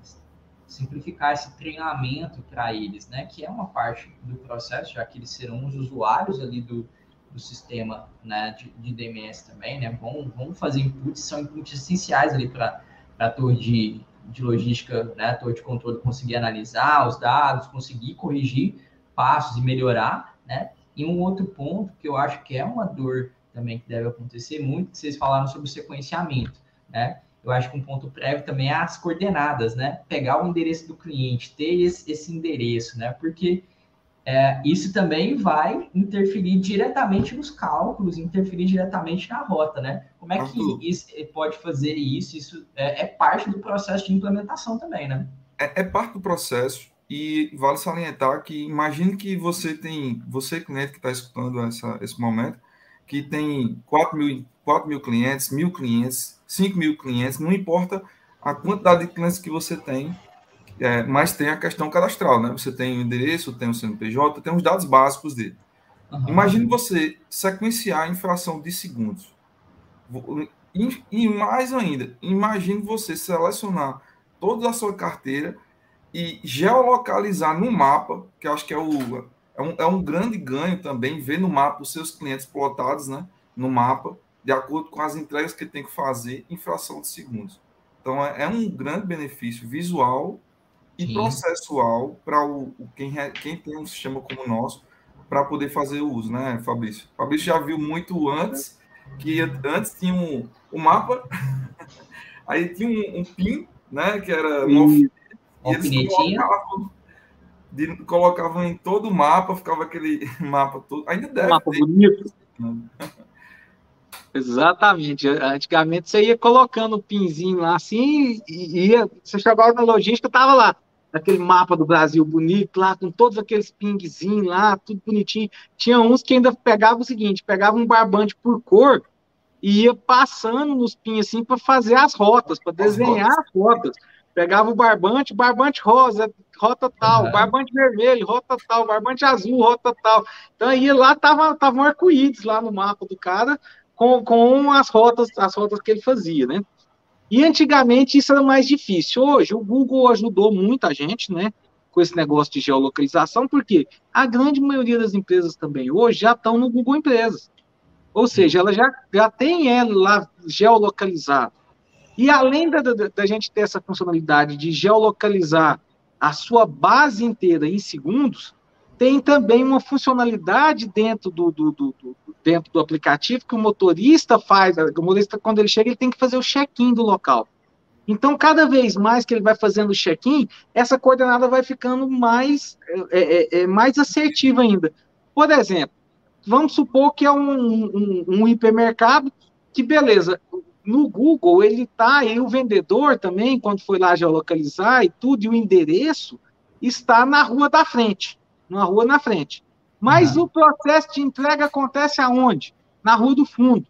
simplificar esse treinamento para eles, né? Que é uma parte do processo, já que eles serão os usuários ali do, do sistema né, de, de DMS também, né? Vão, fazer inputs, são inputs essenciais ali para a torre de, de logística, né, a torre de controle conseguir analisar os dados, conseguir corrigir passos e melhorar, né? E um outro ponto que eu acho que é uma dor também que deve acontecer muito, que vocês falaram sobre o sequenciamento, né? Eu acho que um ponto prévio também é as coordenadas, né? Pegar o endereço do cliente, ter esse, esse endereço, né? Porque é, isso também vai interferir diretamente nos cálculos, interferir diretamente na rota, né? Como é que isso, pode fazer isso? Isso é, é, parte do processo de implementação também, né? É, é, parte do processo e vale salientar que imagine que você tem, você cliente que está escutando essa, esse momento, que tem 4 mil, 4 mil clientes, mil clientes, 5 mil clientes, não importa a quantidade de clientes que você tem, é, mas tem a questão cadastral, né? Você tem o endereço, tem o CNPJ, tem os dados básicos dele. Uhum. Imagine você sequenciar em fração de segundos. E, e, mais ainda, imagine você selecionar toda a sua carteira e geolocalizar no mapa, que acho que é, o, é, um, é um grande ganho também, ver no mapa os seus clientes plotados né, no mapa, de acordo com as entregas que tem que fazer em fração de segundos. Então, é, é um grande benefício visual e Sim. processual para o, o, quem, quem tem um sistema como o nosso para poder fazer o uso, né, Fabrício? Fabrício já viu muito antes, que antes tinha um, um mapa, aí tinha um, um PIN, né, que era um, e eles colocavam de, colocavam em todo o mapa, ficava aquele mapa todo. Ainda deve. Mapa ter. bonito. Exatamente. Antigamente você ia colocando o pinzinho lá assim, e ia, você chegava na logística, tava lá, aquele mapa do Brasil bonito, lá com todos aqueles pingzinhos lá, tudo bonitinho. Tinha uns que ainda pegavam o seguinte: pegava um barbante por cor e ia passando nos pins assim para fazer as rotas, para desenhar as rotas. Pegava o barbante, barbante rosa, rota tal, uhum. barbante vermelho, rota tal, barbante azul, rota tal. Então aí lá tava, tava um arco-íris lá no mapa do cara com, com as rotas, as rotas que ele fazia, né? E antigamente isso era mais difícil. Hoje o Google ajudou muita gente, né? Com esse negócio de geolocalização, porque a grande maioria das empresas também hoje já estão no Google Empresas. Ou seja, ela já, já tem ela lá geolocalizado. E além da, da, da gente ter essa funcionalidade de geolocalizar a sua base inteira em segundos, tem também uma funcionalidade dentro do, do, do, do, dentro do aplicativo que o motorista faz. O motorista, quando ele chega, ele tem que fazer o check-in do local. Então, cada vez mais que ele vai fazendo o check-in, essa coordenada vai ficando mais, é, é, é, mais assertiva ainda. Por exemplo, vamos supor que é um, um, um hipermercado que, beleza, no Google ele está, e o vendedor também, quando foi lá geolocalizar e tudo, e o endereço está na rua da frente numa rua na frente. Mas o processo de entrega acontece aonde? Na rua do fundo.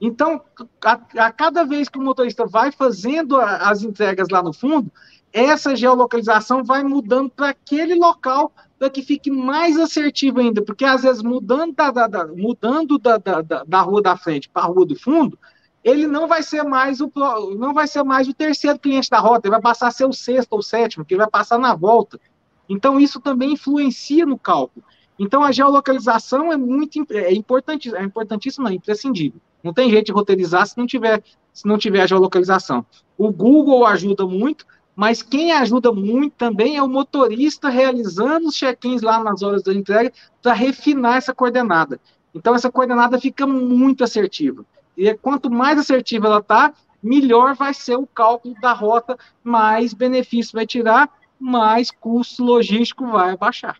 Então, a, a, cada vez que o motorista vai fazendo a, as entregas lá no fundo, essa geolocalização vai mudando para aquele local para que fique mais assertivo ainda, porque às vezes mudando da, da, da mudando da, da, da, rua da frente para a rua do fundo, ele não vai ser mais o não vai ser mais o terceiro cliente da rota, ele vai passar a ser o sexto ou sétimo, que ele vai passar na volta. Então, isso também influencia no cálculo. Então, a geolocalização é muito é importante, é importantíssima, é imprescindível. Não tem jeito de roteirizar se não tiver, se não tiver a geolocalização. O Google ajuda muito, mas quem ajuda muito também é o motorista realizando os check-ins lá nas horas da entrega para refinar essa coordenada. Então, essa coordenada fica muito assertiva. E quanto mais assertiva ela está, melhor vai ser o cálculo da rota, mais benefício vai tirar mais custo logístico vai abaixar.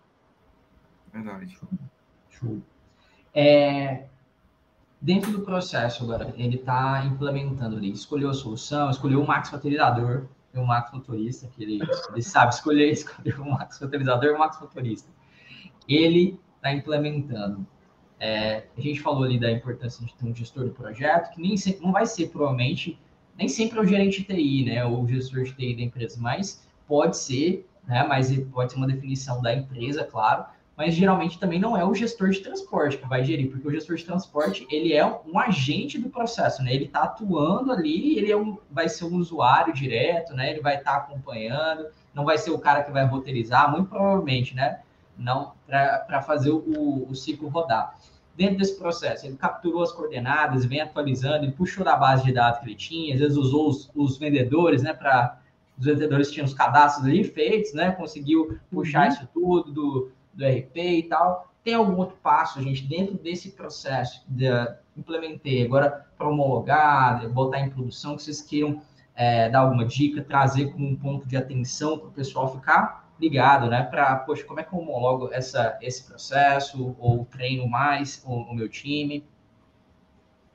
Verdade. É, dentro do processo agora, ele está implementando ali, escolheu a solução, escolheu o max facilitador, o max motorista, que ele, ele sabe escolher, escolheu o max facilitador e o max motorista. Ele está implementando. É, a gente falou ali da importância de ter um gestor do projeto, que nem sempre, não vai ser provavelmente, nem sempre é o gerente de TI, né, ou o gestor de TI da empresa, mas pode ser, né, mas pode ser uma definição da empresa, claro, mas geralmente também não é o gestor de transporte que vai gerir, porque o gestor de transporte ele é um agente do processo, né? Ele está atuando ali, ele é um, vai ser um usuário direto, né? Ele vai estar tá acompanhando, não vai ser o cara que vai roteirizar, muito provavelmente, né? Não para fazer o, o ciclo rodar. Dentro desse processo, ele capturou as coordenadas, vem atualizando, ele puxou da base de dados que ele tinha, às vezes usou os, os vendedores, né, para os vendedores tinham os cadastros ali feitos, né? Conseguiu puxar uhum. isso tudo do, do RP e tal. Tem algum outro passo, gente, dentro desse processo de implementei agora para homologar, botar em produção, que vocês queiram é, dar alguma dica, trazer como um ponto de atenção para o pessoal ficar ligado, né? Para, poxa, como é que eu homologo essa, esse processo, ou treino mais o, o meu time?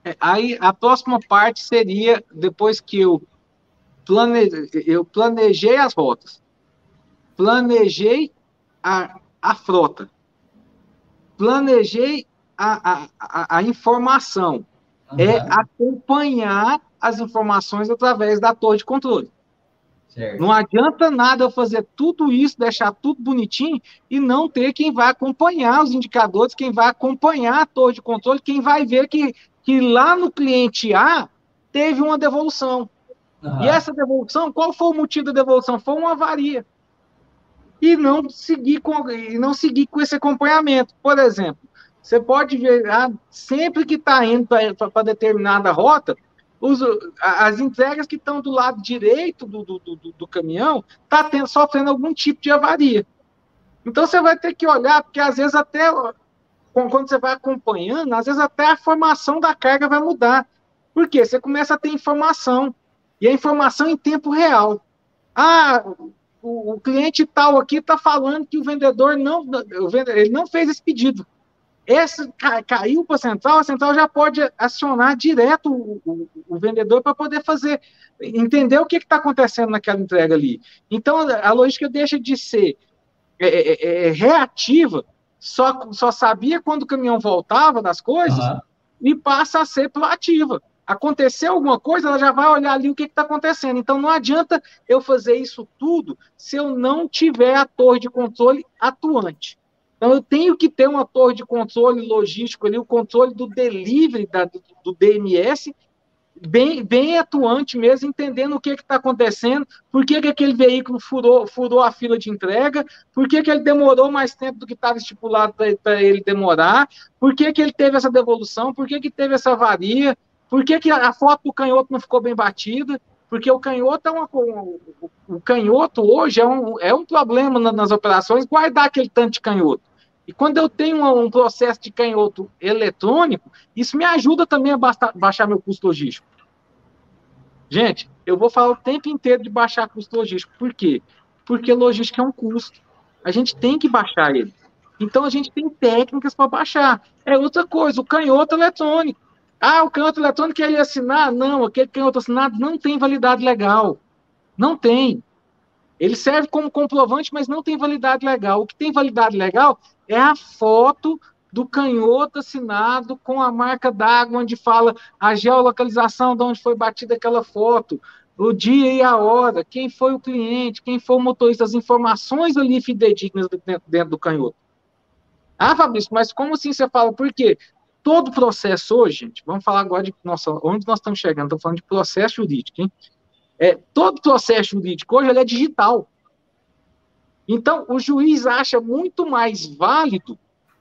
É, aí a próxima parte seria, depois que eu plane... eu planejei as rotas, planejei a, a frota, planejei a, a, a informação, uhum. é acompanhar as informações através da torre de controle. Certo. Não adianta nada eu fazer tudo isso, deixar tudo bonitinho e não ter quem vai acompanhar os indicadores, quem vai acompanhar a torre de controle, quem vai ver que, que lá no cliente A teve uma devolução. Uhum. E essa devolução, qual foi o motivo da devolução? Foi uma avaria. E não seguir com, e não seguir com esse acompanhamento. Por exemplo, você pode ver, ah, sempre que está indo para determinada rota, os, as entregas que estão do lado direito do, do, do, do caminhão está sofrendo algum tipo de avaria. Então você vai ter que olhar, porque às vezes até quando você vai acompanhando, às vezes até a formação da carga vai mudar. Por quê? Você começa a ter informação. E a informação em tempo real. Ah, o, o cliente tal aqui está falando que o vendedor não, o vendedor, ele não fez esse pedido. Esse caiu para a central, a central já pode acionar direto o, o, o vendedor para poder fazer, entender o que está acontecendo naquela entrega ali. Então, a logística deixa de ser é, é, é, é, reativa, só, só sabia quando o caminhão voltava das coisas, uhum. e passa a ser proativa. Aconteceu alguma coisa, ela já vai olhar ali o que está acontecendo. Então, não adianta eu fazer isso tudo se eu não tiver a torre de controle atuante. Então, eu tenho que ter uma torre de controle logístico ali, o controle do delivery da, do, do DMS, bem, bem atuante mesmo, entendendo o que está acontecendo, por que, que aquele veículo furou, furou a fila de entrega, por que, que ele demorou mais tempo do que estava estipulado para ele demorar, por que, que ele teve essa devolução, por que, que teve essa avaria, por que, que a foto do canhoto não ficou bem batida, porque o canhoto é uma, o, canhoto hoje é um, é um problema nas operações guardar aquele tanto de canhoto. E quando eu tenho um processo de canhoto eletrônico, isso me ajuda também a baixar meu custo logístico. Gente, eu vou falar o tempo inteiro de baixar custo logístico. Por quê? Porque logística é um custo. A gente tem que baixar ele. Então a gente tem técnicas para baixar. É outra coisa, o canhoto eletrônico. Ah, o canhoto eletrônico ele assinar? Não, aquele canhoto assinado não tem validade legal. Não tem. Ele serve como comprovante, mas não tem validade legal. O que tem validade legal é a foto do canhoto assinado com a marca d'água, onde fala a geolocalização de onde foi batida aquela foto, o dia e a hora, quem foi o cliente, quem foi o motorista, as informações ali fidedignas dentro, dentro do canhoto. Ah, Fabrício, mas como assim você fala? Por quê? Todo processo hoje, gente, vamos falar agora de nossa, onde nós estamos chegando, estamos falando de processo jurídico, hein? É, todo processo jurídico hoje é digital. Então, o juiz acha muito mais válido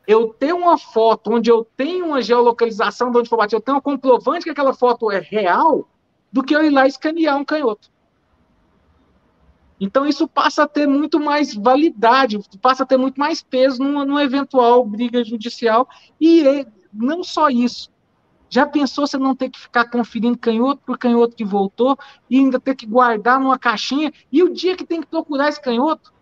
eu ter uma foto onde eu tenho uma geolocalização de onde foi batido, eu tenho um comprovante que aquela foto é real, do que eu ir lá escanear um canhoto. Então, isso passa a ter muito mais validade, passa a ter muito mais peso numa, numa eventual briga judicial. E não só isso. Já pensou você não ter que ficar conferindo canhoto por canhoto que voltou e ainda ter que guardar numa caixinha? E o dia que tem que procurar esse canhoto?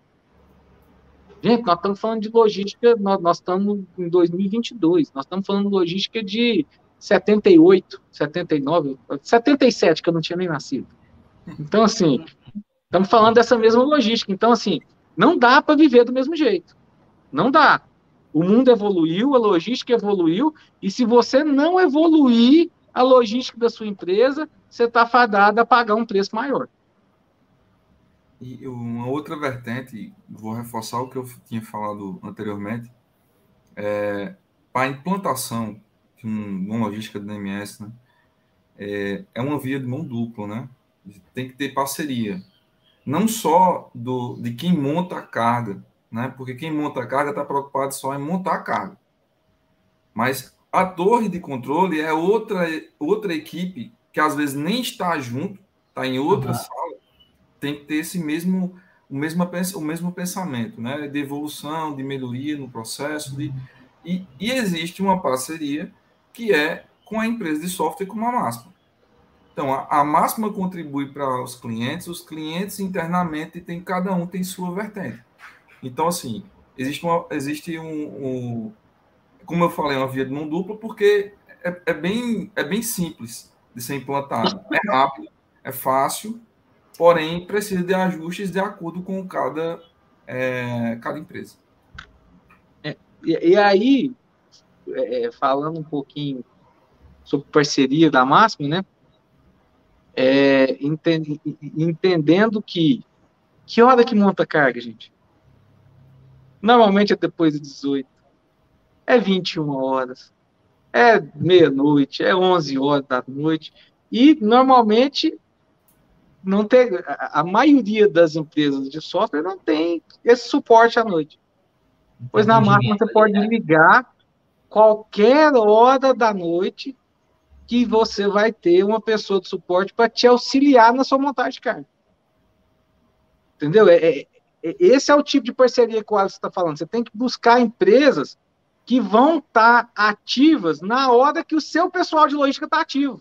Gente, nós estamos falando de logística, nós, nós estamos em 2022, nós estamos falando de logística de 78, 79, 77, que eu não tinha nem nascido. Então, assim, estamos falando dessa mesma logística. Então, assim, não dá para viver do mesmo jeito. Não dá. O mundo evoluiu, a logística evoluiu, e se você não evoluir a logística da sua empresa, você está fadado a pagar um preço maior. E uma outra vertente, vou reforçar o que eu tinha falado anteriormente, é, para a implantação de um, uma logística do DMS, né, é, é uma via de mão dupla, né? Tem que ter parceria. Não só do, de quem monta a carga, né? Porque quem monta a carga está preocupado só em montar a carga. Mas a torre de controle é outra, outra equipe que às vezes nem está junto, está em outra uhum. sala, tem que ter esse mesmo o mesmo, o mesmo pensamento, né? De evolução, de melhoria no processo, de, e, e existe uma parceria que é com a empresa de software como a Máxima. Então, a, a Máxima contribui para os clientes, os clientes internamente tem cada um tem sua vertente. Então, assim, existe, uma, existe um, um como eu falei, uma via de mão dupla, porque é, é, bem, é bem simples de ser implantado. É rápido, é fácil, porém precisa de ajustes de acordo com cada, é, cada empresa. É, e, e, aí, é, falando um pouquinho sobre parceria da Máxima, né? É, entend, entendendo que que hora que monta carga, gente? Normalmente é depois de 18. É 21 horas. É meia-noite, é 11 horas da noite. E normalmente não tem, a maioria das empresas de software não tem esse suporte à noite. Pois na máquina você pode ligar qualquer hora da noite que você vai ter uma pessoa de suporte para te auxiliar na sua montagem de carga. Entendeu? É, é, é esse é o tipo de parceria que o Alex está falando. Você tem que buscar empresas que vão estar tá ativas na hora que o seu pessoal de logística está ativo.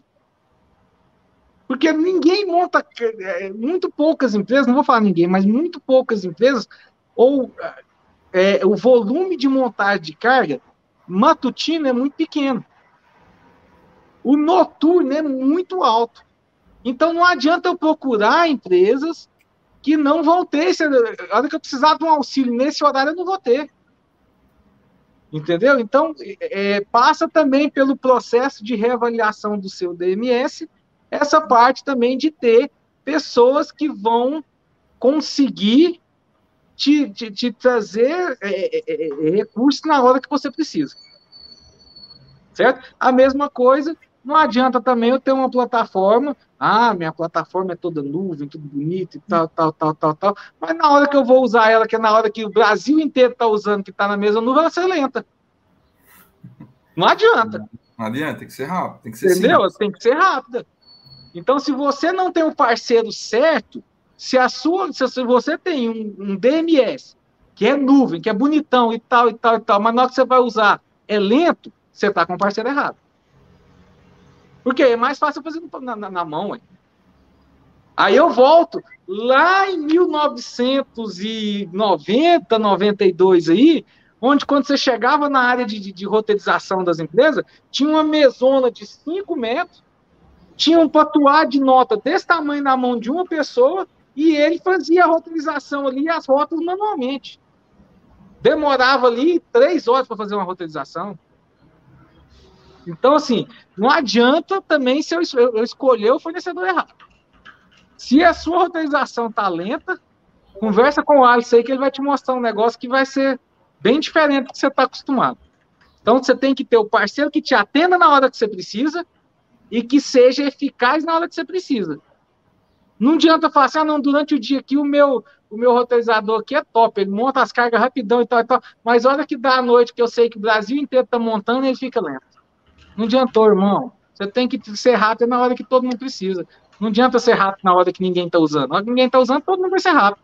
Porque ninguém monta, é, muito poucas empresas, não vou falar ninguém, mas muito poucas empresas, ou é, o volume de montagem de carga matutino é muito pequeno. O noturno é muito alto. Então não adianta eu procurar empresas que não vão ter. Se, a hora que eu precisar de um auxílio nesse horário, eu não vou ter. Entendeu? Então, é, passa também pelo processo de reavaliação do seu DMS essa parte também de ter pessoas que vão conseguir te, te, te trazer é, é, é, é, recursos na hora que você precisa. Certo? A mesma coisa, não adianta também eu ter uma plataforma, ah, minha plataforma é toda nuvem, tudo bonito e tal, tal, tal, tal, tal, mas na hora que eu vou usar ela, que é na hora que o Brasil inteiro está usando, que está na mesma nuvem, ela ser lenta. Não adianta. Não adianta, tem que ser rápido, tem que ser Entendeu? Simples. Tem que ser rápida. Então, se você não tem o um parceiro certo, se a sua, se você tem um, um, DMS que é nuvem, que é bonitão e tal e tal e tal, mas na hora que você vai usar é lento, você está com o parceiro errado. Porque é mais fácil fazer na, na, na mão, hein? Aí eu volto lá em 1990, 92 aí, onde quando você chegava na área de, de, de roteirização das empresas, tinha uma mesona de 5 metros tinha um patuá de nota desse tamanho na mão de uma pessoa e ele fazia a roteirização ali as rotas manualmente. Demorava ali três horas para fazer uma roteirização. Então, assim, não adianta também se eu, eu escolher o fornecedor errado. Se a sua roteirização está lenta, conversa com o Alisson aí que ele vai te mostrar um negócio que vai ser bem diferente do que você está acostumado. Então, você tem que ter o parceiro que te atenda na hora que você precisa e que seja eficaz na hora que você precisa. Não adianta falar assim, ah, não, durante o dia aqui o meu, o meu roteirizador aqui é top, ele monta as cargas rapidão e tal, e tal, mas hora que dá a noite, que eu sei que o Brasil inteiro está montando, ele fica lento. Não adiantou, irmão. Você tem que ser rápido na hora que todo mundo precisa. Não adianta ser rápido na hora que ninguém está usando. Na hora que ninguém está usando, todo mundo vai ser rápido.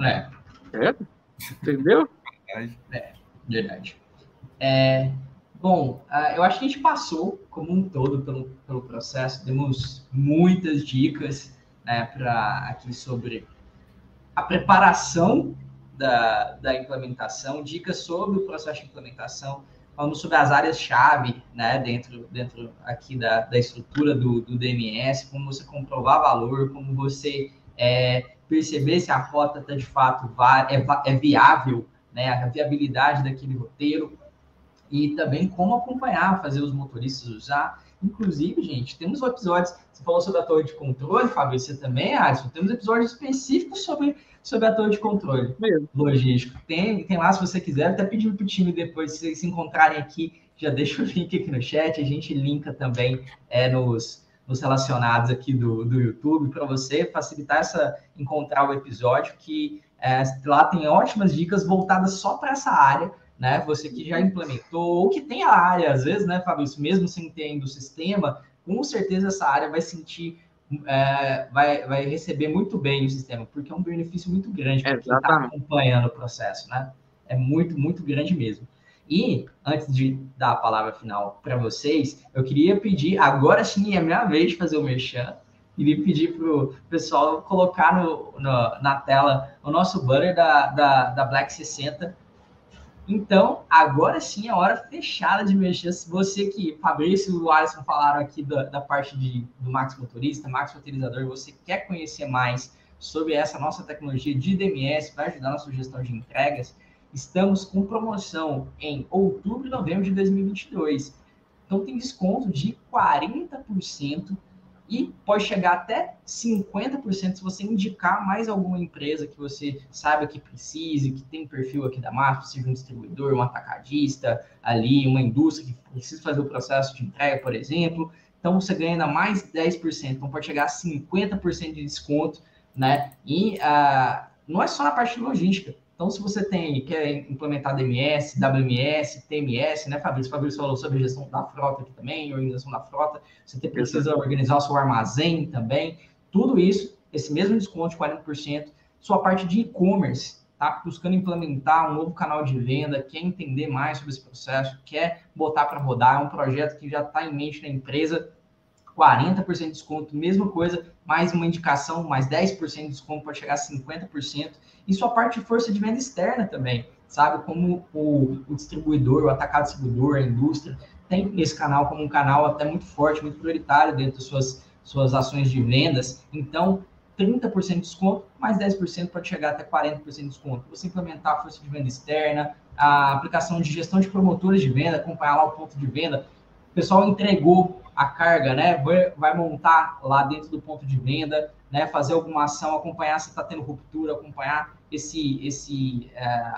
É. É? Entendeu? É, verdade. É, Bom, uh, eu acho que a gente passou como um todo pelo, pelo processo, demos muitas dicas né, para aqui sobre a preparação da, da implementação, dicas sobre o processo de implementação, falamos sobre as áreas-chave né, dentro, dentro aqui da, da estrutura do, do DMS, como você comprovar valor, como você é, perceber se a rota está de fato é, é viável, né, a viabilidade daquele roteiro, e também como acompanhar, fazer os motoristas usar. Inclusive, gente, temos episódios. Você falou sobre a torre de controle, Fábio, você também, Alisson. Temos episódios específicos sobre, sobre a torre de controle Mesmo. logístico. Tem, tem lá, se você quiser, até pedir para o time depois, se vocês se encontrarem aqui, já deixa o link aqui no chat. A gente linka também é, nos, nos relacionados aqui do, do YouTube para você facilitar essa encontrar o episódio que é, lá tem ótimas dicas voltadas só para essa área né? Você que já implementou, ou que tem a área, às vezes, né, Fabrício, mesmo sem ter ainda o sistema, com certeza essa área vai sentir, é, vai, vai receber muito bem o sistema, porque é um benefício muito grande para quem está acompanhando o processo, né? É muito, muito grande mesmo. E, antes de dar a palavra final para vocês, eu queria pedir, agora sim é a minha vez de fazer o merchan, queria pedir para o pessoal colocar no, no, na tela o nosso banner da, da, da Black 60, então, agora sim é hora fechada de mexer. Se você que, Fabrício e o Alisson falaram aqui da, da parte de, do Max Motorista, Max Motorizador, você quer conhecer mais sobre essa nossa tecnologia de DMS para ajudar na sugestão de entregas, estamos com promoção em outubro e novembro de 2022. Então, tem desconto de 40% e pode chegar até 50% se você indicar mais alguma empresa que você saiba que precise, que tem perfil aqui da marca, seja um distribuidor, um atacadista, ali, uma indústria que precisa fazer o processo de entrega, por exemplo. Então você ganha ainda mais 10%, então pode chegar a 50% de desconto, né? E uh, não é só na parte de logística, então, se você tem, quer implementar DMS, WMS, TMS, né, Fabrício? Fabrício falou sobre gestão da frota aqui também, organização da frota. Você precisa organizar o seu armazém também. Tudo isso, esse mesmo desconto de 40%. Sua parte de e-commerce, tá? Buscando implementar um novo canal de venda, quer entender mais sobre esse processo, quer botar para rodar, é um projeto que já está em mente na empresa. 40% de desconto, mesma coisa, mais uma indicação, mais 10% de desconto, pode chegar a 50%. E sua parte de força de venda externa também, sabe? Como o, o distribuidor, o atacado distribuidor, a indústria, tem esse canal como um canal até muito forte, muito prioritário dentro das suas, suas ações de vendas. Então, 30% de desconto, mais 10% pode chegar até 40% de desconto. Você implementar a força de venda externa, a aplicação de gestão de promotores de venda, acompanhar lá o ponto de venda. O pessoal entregou a carga, né? Vai, montar lá dentro do ponto de venda, né? Fazer alguma ação, acompanhar se está tendo ruptura, acompanhar esse, esse, é,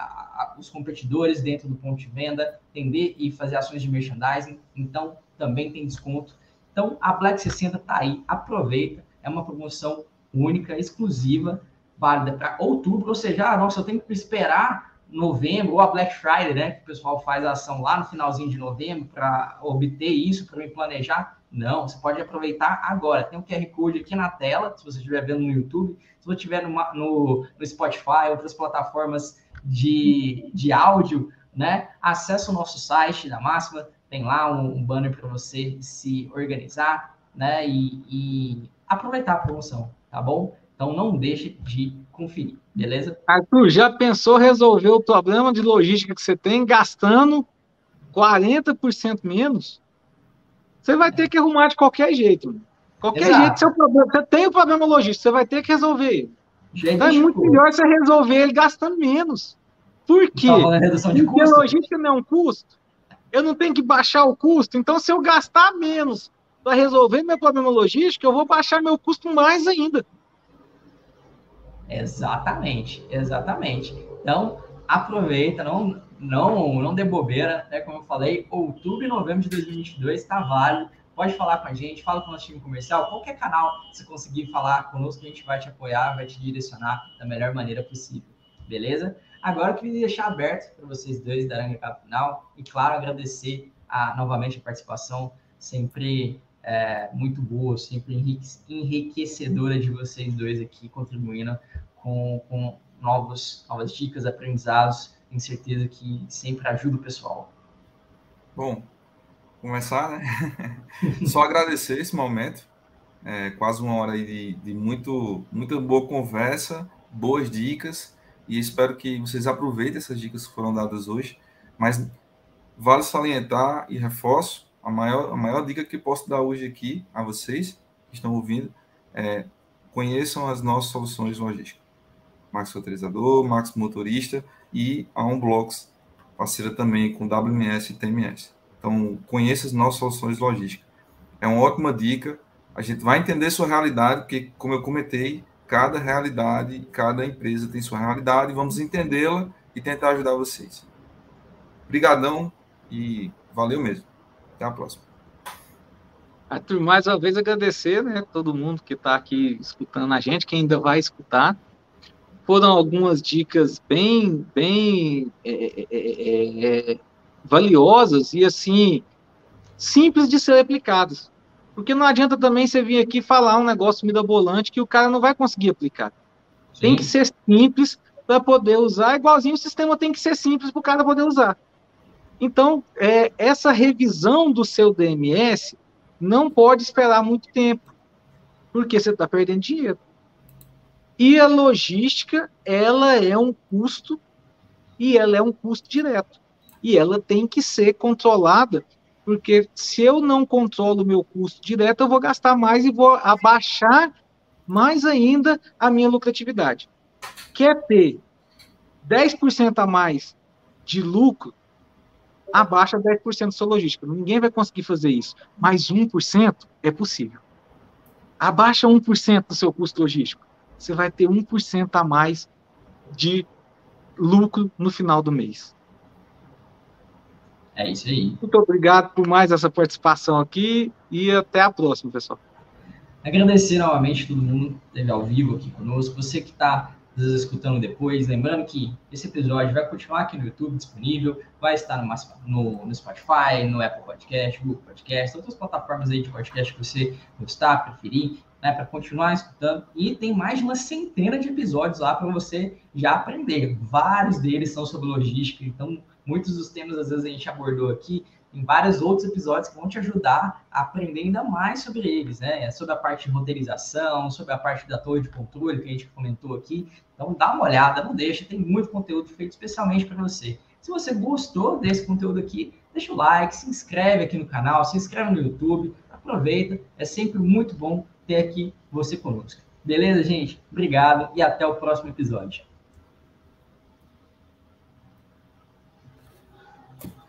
os competidores dentro do ponto de venda, entender e fazer ações de merchandising. Então, também tem desconto. Então, a Black 60 está aí, aproveita. É uma promoção única, exclusiva, válida para outubro, ou seja, ah, nossa, eu tenho que esperar novembro, ou a Black Friday, né? Que o pessoal faz a ação lá no finalzinho de novembro para obter isso, para me planejar. Não, você pode aproveitar agora. Tem um QR Code aqui na tela, se você estiver vendo no YouTube, se você estiver no, no, no Spotify, outras plataformas de, de áudio, né? Acesse o nosso site da Máxima, tem lá um, um banner para você se organizar, né? E, e aproveitar a promoção, tá bom? Então não deixe de conferir, beleza? Arthur, já pensou resolver o problema de logística que você tem gastando 40% menos? Você vai ter que arrumar de qualquer jeito. Qualquer Exato. jeito, seu problema, você tem o um problema logístico, você vai ter que resolver ele. então é muito melhor você resolver ele gastando menos. Por quê? Porque custo. logística não é um custo. Eu não tenho que baixar o custo. Então, se eu gastar menos para resolver meu problema logístico, eu vou baixar meu custo mais ainda. Exatamente, exatamente. Então, aproveita, não, não, não dê bobeira, né? Como eu falei, outubro e novembro de 2022 está válido. Pode falar com a gente, fala com o nosso time comercial, qualquer canal, se conseguir falar conosco, a gente vai te apoiar, vai te direcionar da melhor maneira possível, beleza? Agora eu queria deixar aberto para vocês dois darem recado final e, claro, agradecer a, novamente a participação, sempre é, muito boa, sempre enriquecedora de vocês dois aqui, contribuindo com, com novos, novas dicas, aprendizados. Tenho certeza que sempre ajuda o pessoal. Bom, começar, né? Só agradecer esse momento. É, quase uma hora aí de, de muito, muita boa conversa, boas dicas, e espero que vocês aproveitem essas dicas que foram dadas hoje. Mas vale salientar e reforço a maior, a maior dica que posso dar hoje aqui a vocês que estão ouvindo é conheçam as nossas soluções logísticas. Max Roteirizador, Max Motorista e a Unblocks, parceira também com WMS e TMS. Então, conheça as nossas soluções logísticas. É uma ótima dica. A gente vai entender sua realidade, porque, como eu comentei, cada realidade, cada empresa tem sua realidade, vamos entendê-la e tentar ajudar vocês. Obrigadão e valeu mesmo. Até a próxima. Arthur, mais uma vez agradecer, né, todo mundo que está aqui escutando a gente, que ainda vai escutar. Foram algumas dicas bem, bem é é, é, é, é, valiosas e assim simples de ser aplicadas. Porque não adianta também você vir aqui falar um negócio mirabolante que o cara não vai conseguir aplicar. Sim. Tem que ser simples para poder usar, igualzinho o sistema tem que ser simples para o cara poder usar. Então, é, essa revisão do seu DMS não pode esperar muito tempo, porque você está perdendo dinheiro. E a logística, ela é um custo e ela é um custo direto. E ela tem que ser controlada, porque se eu não controlo o meu custo direto, eu vou gastar mais e vou abaixar mais ainda a minha lucratividade. Quer ter 10% a mais de lucro abaixa 10% do seu logística. Ninguém vai conseguir fazer isso. Mas 1% é possível. Abaixa 1% do seu custo logístico. Você vai ter 1% a mais de lucro no final do mês. É isso aí. Muito obrigado por mais essa participação aqui e até a próxima, pessoal. Agradecer novamente todo mundo que esteve ao vivo aqui conosco. Você que está vezes escutando depois. Lembrando que esse episódio vai continuar aqui no YouTube disponível, vai estar no, no, no Spotify, no Apple Podcast, Google Podcast, outras plataformas aí de podcast que você gostar, preferir. né, para continuar escutando. E tem mais de uma centena de episódios lá para você já aprender. Vários deles são sobre logística, então muitos dos temas às vezes a gente abordou aqui em vários outros episódios que vão te ajudar a aprender ainda mais sobre eles, né? É sobre a parte de roteirização, sobre a parte da torre de controle que a gente comentou aqui. Então dá uma olhada, não deixa, tem muito conteúdo feito especialmente para você. Se você gostou desse conteúdo aqui, deixa o like, se inscreve aqui no canal, se inscreve no YouTube, aproveita, é sempre muito bom ter aqui você conosco. Beleza, gente? Obrigado e até o próximo episódio.